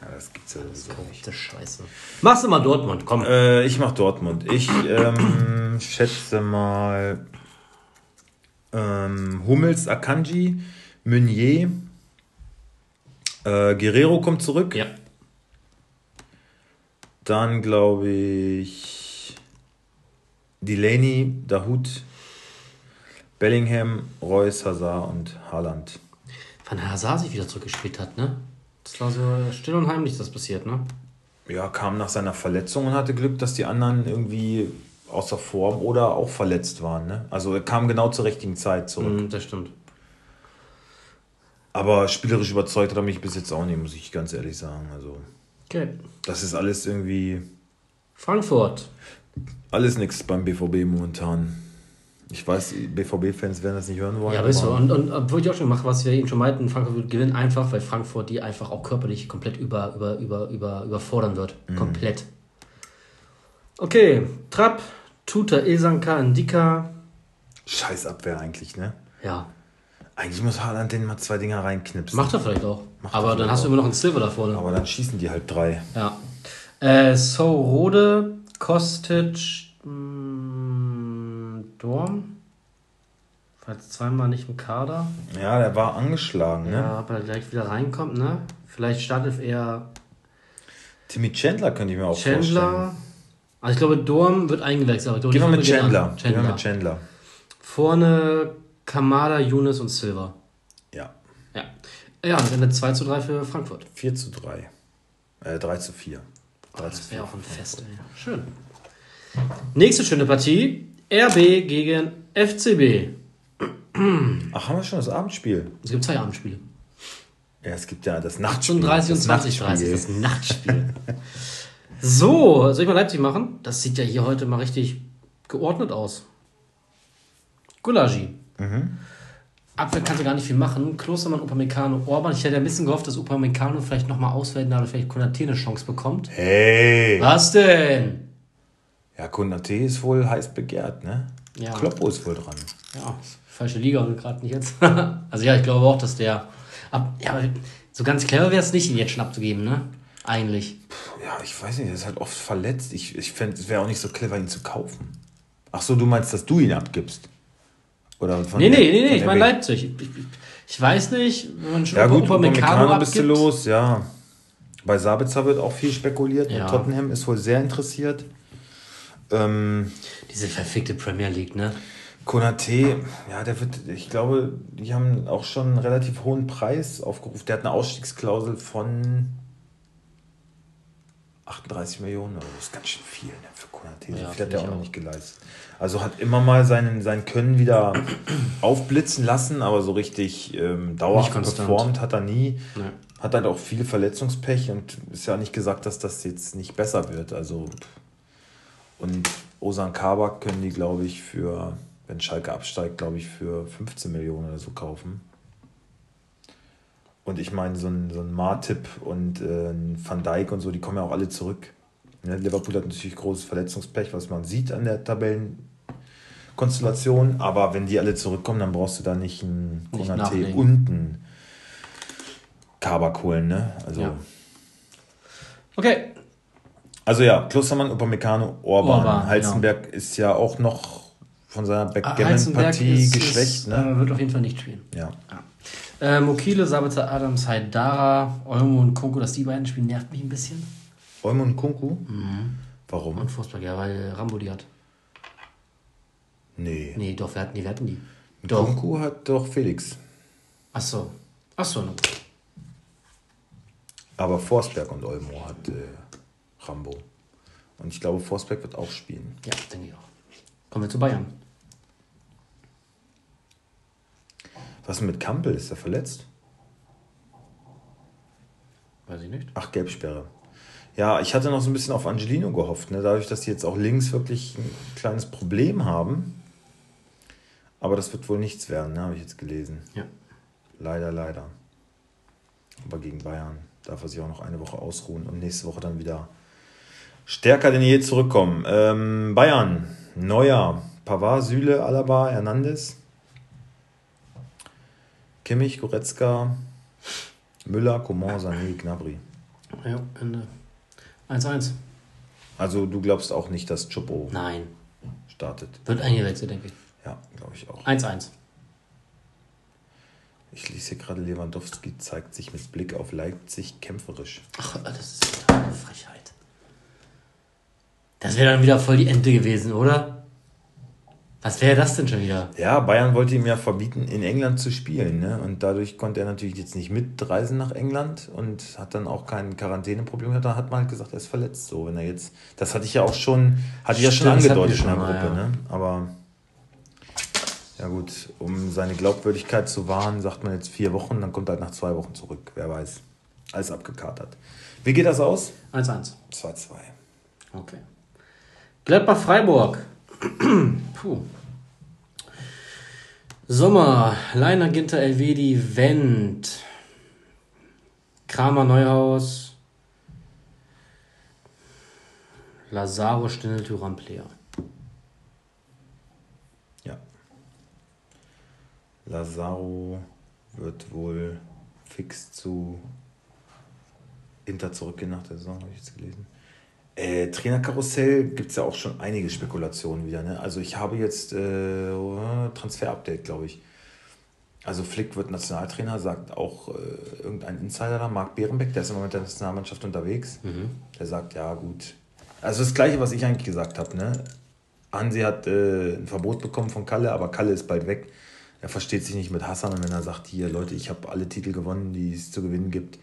Ja, das gibt's ja sowieso nicht. Das ist scheiße. Machst du mal Dortmund, komm. Äh, ich mach Dortmund. Ich ähm, schätze mal ähm, Hummels, Akanji, Meunier, äh, Guerrero kommt zurück. ja. Dann glaube ich Delaney, Dahut, Bellingham, Reus, Hazard und Haaland. Van Hazard sich wieder zurückgespielt hat, ne? Das war so still und heimlich, das passiert, ne? Ja, kam nach seiner Verletzung und hatte Glück, dass die anderen irgendwie außer Form oder auch verletzt waren. Ne? Also er kam genau zur richtigen Zeit zurück. Mhm, das stimmt. Aber spielerisch überzeugt hat er mich bis jetzt auch nicht, muss ich ganz ehrlich sagen. Also Okay. das ist alles irgendwie, Frankfurt. alles nichts beim BVB momentan. Ich weiß, BVB-Fans werden das nicht hören wollen. Ja, weißt du, und, und obwohl ich auch schon mache, was wir eben schon meinten, Frankfurt wird gewinnen einfach, weil Frankfurt die einfach auch körperlich komplett über, über, über, über, überfordern wird. Mhm. Komplett. Okay, Trapp, Tuta, Ilsanka, Ndika. Scheiß Abwehr eigentlich, ne? Ja, Eigentlich muss Haaland den mal zwei Dinger reinknipsen. macht er vielleicht auch. Macht er Aber dann hast du immer noch einen Silver da vorne. Aber dann schießen die halt drei. Ja. Äh, so, Rode, Kostic, mh, Dorm. War jetzt zweimal nicht im Kader. Ja, der war angeschlagen, ne? Ja, ob er gleich wieder reinkommt, ne? Vielleicht startet eher Timmy Chandler könnte ich mir auch vorstellen. Chandler. Also ich glaube, Dorm wird eingewechselt. Aber Gehen wir mit Chandler. an. Gehen wir mit Chandler. Vorne Kamada, Younes und Silva. Ja. Ja. Ja, und Ende 2 zu 3 für Frankfurt. 4 zu 3. Äh, 3 zu 4. 3 zu Das 4. wäre auch ein Fest, ey. Schön. Nächste schöne Partie. RB gegen FCB. Ach, haben wir schon das Abendspiel? Es gibt zwei Abendspiele. Ja, es gibt ja das Nachtspiel. 38 und das 20, 30. Nachtspiel. Das Nachtspiel. so, soll ich mal Leipzig machen? Das sieht ja hier heute mal richtig geordnet aus. Gulagi. Mhm. Abwehr kannst du gar nicht viel machen. Klostermann, Upamecano, Orban. Ich hätte ein bisschen gehofft, dass Upamecano vielleicht nochmal auswählen darf, vielleicht Konate eine Chance bekommt. Hey! Was denn? Ja, Konate ist wohl heiß begehrt, ne? Ja. Kloppo ist wohl dran. Ja, falsche Liga gerade nicht jetzt. also ja, ich glaube auch, dass der. Ab, ja, aber so ganz clever wäre es nicht, ihn jetzt schon abzugeben, ne? Eigentlich. Ja, ich weiß nicht, er ist halt oft verletzt. Ich, ich fände, es wäre auch nicht so clever, ihn zu kaufen. Ach so, du meinst, dass du ihn abgibst? Oder von Nee, der- nee, nee, nee, ich meine Leipzig. Ich, ich, ich weiß nicht, wenn man schon Ja, gut, Upamecano bist du los, ja. Bei Sabitzer wird auch viel spekuliert. Ja. Tottenham ist wohl sehr interessiert. Ähm, Diese verfickte Premier League, ne? Konate, ja, der wird, ich glaube, die haben auch schon einen relativ hohen Preis aufgerufen. Der hat eine Ausstiegsklausel von 38 Millionen, also das ist ganz schön viel ne, für Konate. So Ja, viel hat er auch noch nicht geleistet. Also hat immer mal seinen, sein Können wieder aufblitzen lassen, aber so richtig ähm, dauerhaft performt hat er nie. Nee. Hat halt auch viel Verletzungspech und ist ja nicht gesagt, dass das jetzt nicht besser wird. Also und Osan Kabak können die, glaube ich, für, wenn Schalke absteigt, glaube ich, für 15 Millionen oder so kaufen. Und ich meine, so ein, so ein Martip und äh, ein Van Dijk und so, die kommen ja auch alle zurück. Ne? Liverpool hat natürlich großes Verletzungspech, was man sieht an der Tabellenkonstellation. Aber wenn die alle zurückkommen, dann brauchst du da nicht einen Konate und einen Kabak holen. Ne? Also, Ja. Okay. also ja, Klostermann, Upamecano, Orban. Orban, Heizenberg ist ja auch noch von seiner Heizenberg Backgammon-Partie geschwächt. ist, ne? äh, wird auf jeden Fall nicht spielen. Ja. Äh, Mokile, Sabitzer, Adams, Haidara, Olmo und Konko, dass die beiden spielen, nervt mich ein bisschen. Olmo und Kunku? Mhm. Warum? Und Forsberg, ja, weil Rambo die hat. Nee. Nee, doch, wir hatten die, wir hatten die. Doch. Kunku hat doch Felix. Achso. Achso, na gut. Aber Forsberg und Olmo hat äh, Rambo. Und ich glaube, Forsberg wird auch spielen. Ja, denke ich auch. Kommen wir zu Bayern. Was ist denn mit Kampel? Ist er verletzt? Weiß ich nicht. Ach, Gelbsperre. Ja, ich hatte noch so ein bisschen auf Angelino gehofft. Ne? Dadurch, dass die jetzt auch links wirklich ein kleines Problem haben. Aber das wird wohl nichts werden, ne? habe ich jetzt gelesen. Ja. Leider, leider. Aber gegen Bayern darf er sich auch noch eine Woche ausruhen und nächste Woche dann wieder stärker denn je zurückkommen. Ähm, Bayern, Neuer, Pavard, Süle, Alaba, Hernandez, Kimmich, Goretzka, Müller, Coman, Sané, Gnabry. Ja, Ende. 1-1. Also du glaubst auch nicht, dass Chopo Nein. startet? Wird eingewechselt, denke ich. Ja, glaube ich auch. 1-1. Ich lese hier gerade, Lewandowski zeigt sich mit Blick auf Leipzig kämpferisch. Ach, das ist ja eine Frechheit. Das wäre dann wieder voll die Ente gewesen, oder? Was wäre das denn schon wieder? Ja, Bayern wollte ihm ja verbieten, in England zu spielen. Ne? Und dadurch konnte er natürlich jetzt nicht mitreisen nach England und hat dann auch kein Quarantäneproblem gehabt. Da hat man halt gesagt, er ist verletzt. So, wenn er jetzt, das hatte ich ja auch schon, hatte ich ja schon angedeutet in der Gruppe. ja. Ne? Aber ja gut, um seine Glaubwürdigkeit zu wahren, sagt man jetzt vier Wochen, dann kommt er halt nach zwei Wochen zurück. Wer weiß. Alles abgekatert. Wie geht das aus? 1-1. 2-2. Okay. Gladbach-Freiburg. Puh. Sommer, Leiner, Ginter, Elvedi, Wendt. Kramer, Neuhaus. Lazaro, Stindl, Thuram, Player. Ja. Lazaro wird wohl fix zu Inter zurückgehen nach der Saison, habe ich jetzt gelesen. Äh, Trainerkarussell gibt es ja auch schon einige Spekulationen wieder. Ne? Also ich habe jetzt äh, Transfer-Update, glaube ich. Also Flick wird Nationaltrainer, sagt auch äh, irgendein Insider da, Marc Behrenbeck, der ist immer mit der Nationalmannschaft unterwegs. Der sagt, ja gut. Also das gleiche, was ich eigentlich gesagt habe. Ne? Hansi hat äh, ein Verbot bekommen von Kalle, aber Kalle ist bald weg. Er versteht sich nicht mit Hassan und wenn er sagt, hier Leute, ich habe alle Titel gewonnen, die es zu gewinnen gibt.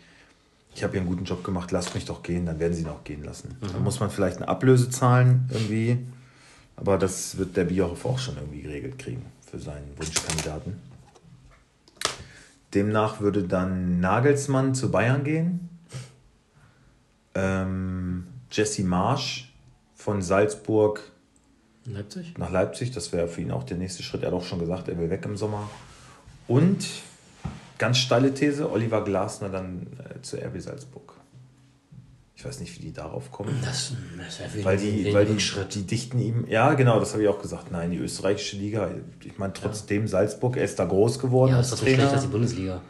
Ich habe hier einen guten Job gemacht, lasst mich doch gehen, dann werden sie ihn auch gehen lassen. Dann muss man vielleicht eine Ablöse zahlen irgendwie, aber das wird der Bierhoff auch schon irgendwie geregelt kriegen für seinen Wunschkandidaten. Demnach würde dann Nagelsmann zu Bayern gehen. Ähm, Jesse Marsch von Salzburg Leipzig? nach Leipzig. Das wäre für ihn auch der nächste Schritt. Er hat auch schon gesagt, er will weg im Sommer. Und ganz steile These: Oliver Glasner dann äh, zu RB Salzburg. Ich weiß nicht, wie die darauf kommen. Das, das wäre Weil die, weil die, Schritt. die dichten ihm, ja genau, das habe ich auch gesagt. Nein, die österreichische Liga, ich meine trotzdem Salzburg, er ist da groß geworden Ja, ist doch so schlecht als die Bundesliga.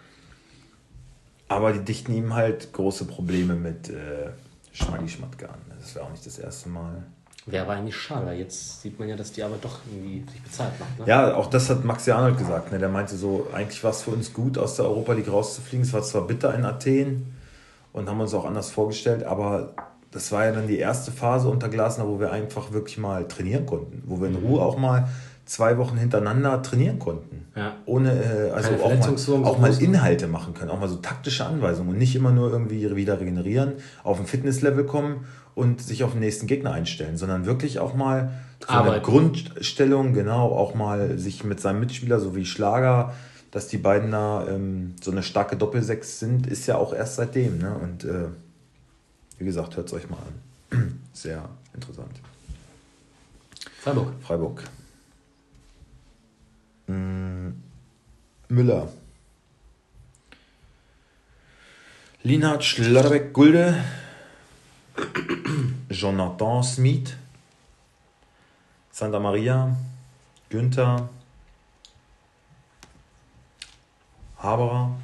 Aber die dichten ihm halt große Probleme mit äh, Schmaggi Schmatke an. Das wäre auch nicht das erste Mal. Wäre aber eigentlich schade, jetzt sieht man ja, dass die aber doch irgendwie sich bezahlt macht. Ne? Ja, auch das hat Maxi Arnold gesagt. Ne? Der meinte so, eigentlich war es für uns gut, aus der Europa League rauszufliegen. Es war zwar bitter in Athen und haben uns auch anders vorgestellt, aber das war ja dann die erste Phase unter Glasner, wo wir einfach wirklich mal trainieren konnten. Wo wir in Ruhe auch mal zwei Wochen hintereinander trainieren konnten. Ja. Ohne, äh, also Keine auch mal, auch so mal ne? Inhalte machen können, auch mal so taktische Anweisungen und nicht immer nur irgendwie wieder regenerieren, auf ein Fitnesslevel kommen und sich auf den nächsten Gegner einstellen, sondern wirklich auch mal der Arbeiten. Grundstellung, genau, auch mal sich mit seinem Mitspieler, so wie Schlager, dass die beiden da ähm, so eine starke Doppelsechs sind, ist ja auch erst seitdem. Ne? Und äh, wie gesagt, hört es euch mal an. Sehr interessant. Freiburg. Freiburg. Mm, Müller. Linhard Schlotterbeck Gulde. Jonathan Smith. Santa Maria. Günther. Haberer.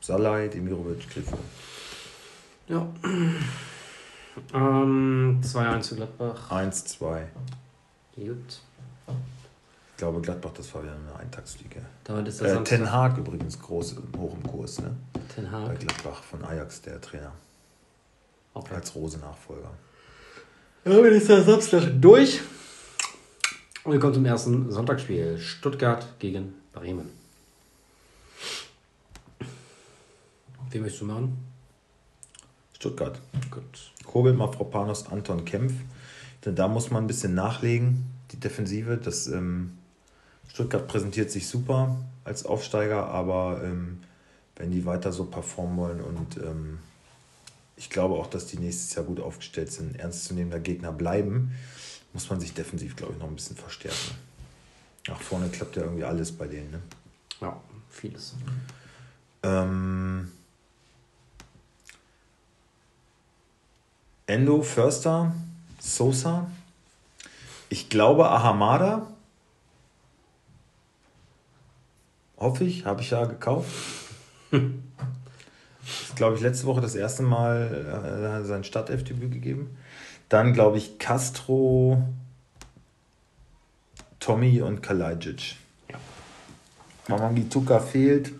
Salai, Demirovic, Grifo. Ja. Ähm, 2-1 für Gladbach. 1, 2. Gut. Ich glaube, Gladbach, das war wieder eine Eintagsfliege. Damit ist der Äh. Ten Hag übrigens groß, hoch im Kurs, ne? Ten Bei Hag. Gladbach von Ajax, der Trainer. Okay. Als Rose-Nachfolger. Damit ist der Samstag durch. Und wir kommen zum ersten Sonntagsspiel. Stuttgart gegen Bremen. Wen möchtest du machen? Stuttgart. Gut. Kobel, Mafropanos, Anton Kempf. Denn da muss man ein bisschen nachlegen, die Defensive. Das, ähm, Stuttgart präsentiert sich super als Aufsteiger, aber ähm, wenn die weiter so performen wollen und ähm, ich glaube auch, dass die nächstes Jahr gut aufgestellt sind, ernstzunehmender Gegner bleiben, muss man sich defensiv, glaube ich, noch ein bisschen verstärken. Nach vorne klappt ja irgendwie alles bei denen. Ne? Ja, vieles. Ähm, Endo, Förster, Sosa. Ich glaube Ahamada. Hoffe ich, habe ich ja gekauft. ist, glaube ich, letzte Woche das erste Mal äh, sein Startelfdebüt gegeben. Dann, glaube ich, Castro, Tommy und Kalajic. Ja. Mamangituka fehlt.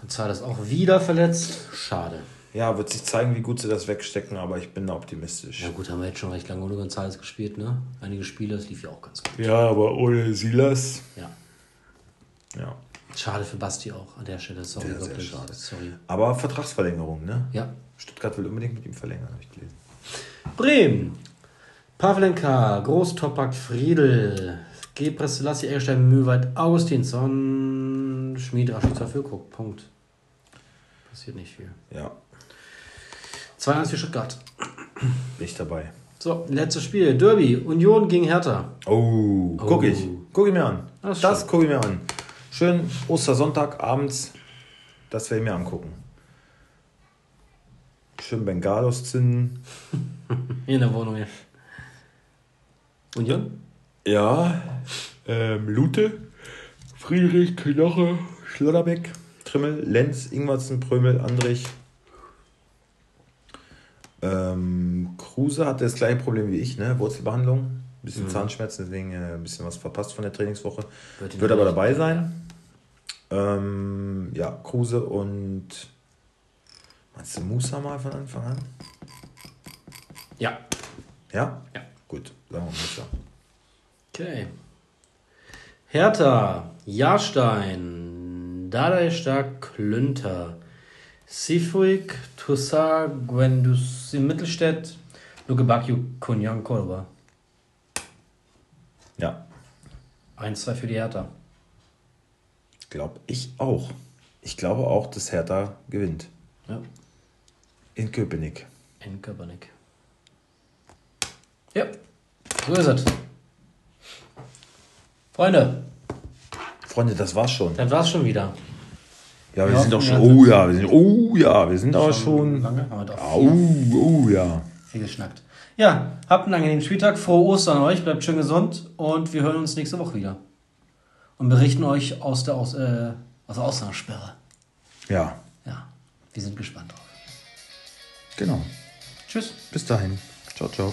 González auch wieder verletzt. Schade. Ja, wird sich zeigen, wie gut sie das wegstecken, aber ich bin da optimistisch. Ja gut, haben wir jetzt schon recht lange ohne González gespielt, ne? Einige Spiele, das lief ja auch ganz gut. Ja, aber ohne Silas. Ja. Ja. Schade für Basti auch an der Stelle. Sorry, Sehr, sehr schade. Sorry. Aber Vertragsverlängerung, ne? Ja. Stuttgart will unbedingt mit ihm verlängern, habe ich gelesen. Bremen. Pavlenka, Großtopak, Friedel, Gebres, Selassie, Eggestein, Möwald, Augustinsson, Schmied, Rashica, Füllkrug. Punkt. Passiert nicht viel. Ja, 2-1 für Stuttgart. bin ich dabei. So, letztes Spiel. Derby. Union gegen Hertha. Oh, guck Oh. ich. Guck ich mir an. Das Das, gucke ich mir an. Schön Ostersonntag abends. Das werde ich mir angucken. Schön Bengalos zünden. Hier in der Wohnung. Hier. Union? Ja, ähm, Lute, Friedrich, Knoche, Schlotterbeck, Trimmel, Lenz, Ingwertsen, Prömel, Andrich. Ähm, Kruse hatte das gleiche Problem wie ich, ne? Wurzelbehandlung, ein bisschen Mhm. Zahnschmerzen, deswegen äh, ein bisschen was verpasst von der Trainingswoche. Wird Wird aber dabei sein. Ähm, ja, Kruse und meinst du Musa mal von Anfang an? Ja. Ja? Ja. Gut, sagen wir Musa. Okay. Hertha, Jahrstein, Dadaistar, Klünter, Sifuik, Tussar, Gwendus in Mittelstädt, Luke Bakio, Cordoba. Ja, 1-2 für die Hertha. Glaube ich auch. Ich glaube auch, dass Hertha gewinnt. Ja. In Köpenick. In Köpenick. Ja, so ist es. Freunde, Freunde, das war's schon. das war's schon wieder. Ja, wir Ja, sind doch schon. Oh ja, wir sind. Oh ja, wir sind aber schon. Lange haben wir doch Oh, oh ja. viel geschnackt. Ja, habt einen angenehmen Spieltag. Frohe Ostern an euch. Bleibt schön gesund. Und wir hören uns nächste Woche wieder. Und berichten euch aus der, aus, äh, aus der Ausgangssperre. Ja, Ja, wir sind gespannt drauf. genau. Tschüss. Bis dahin. Ciao, ciao.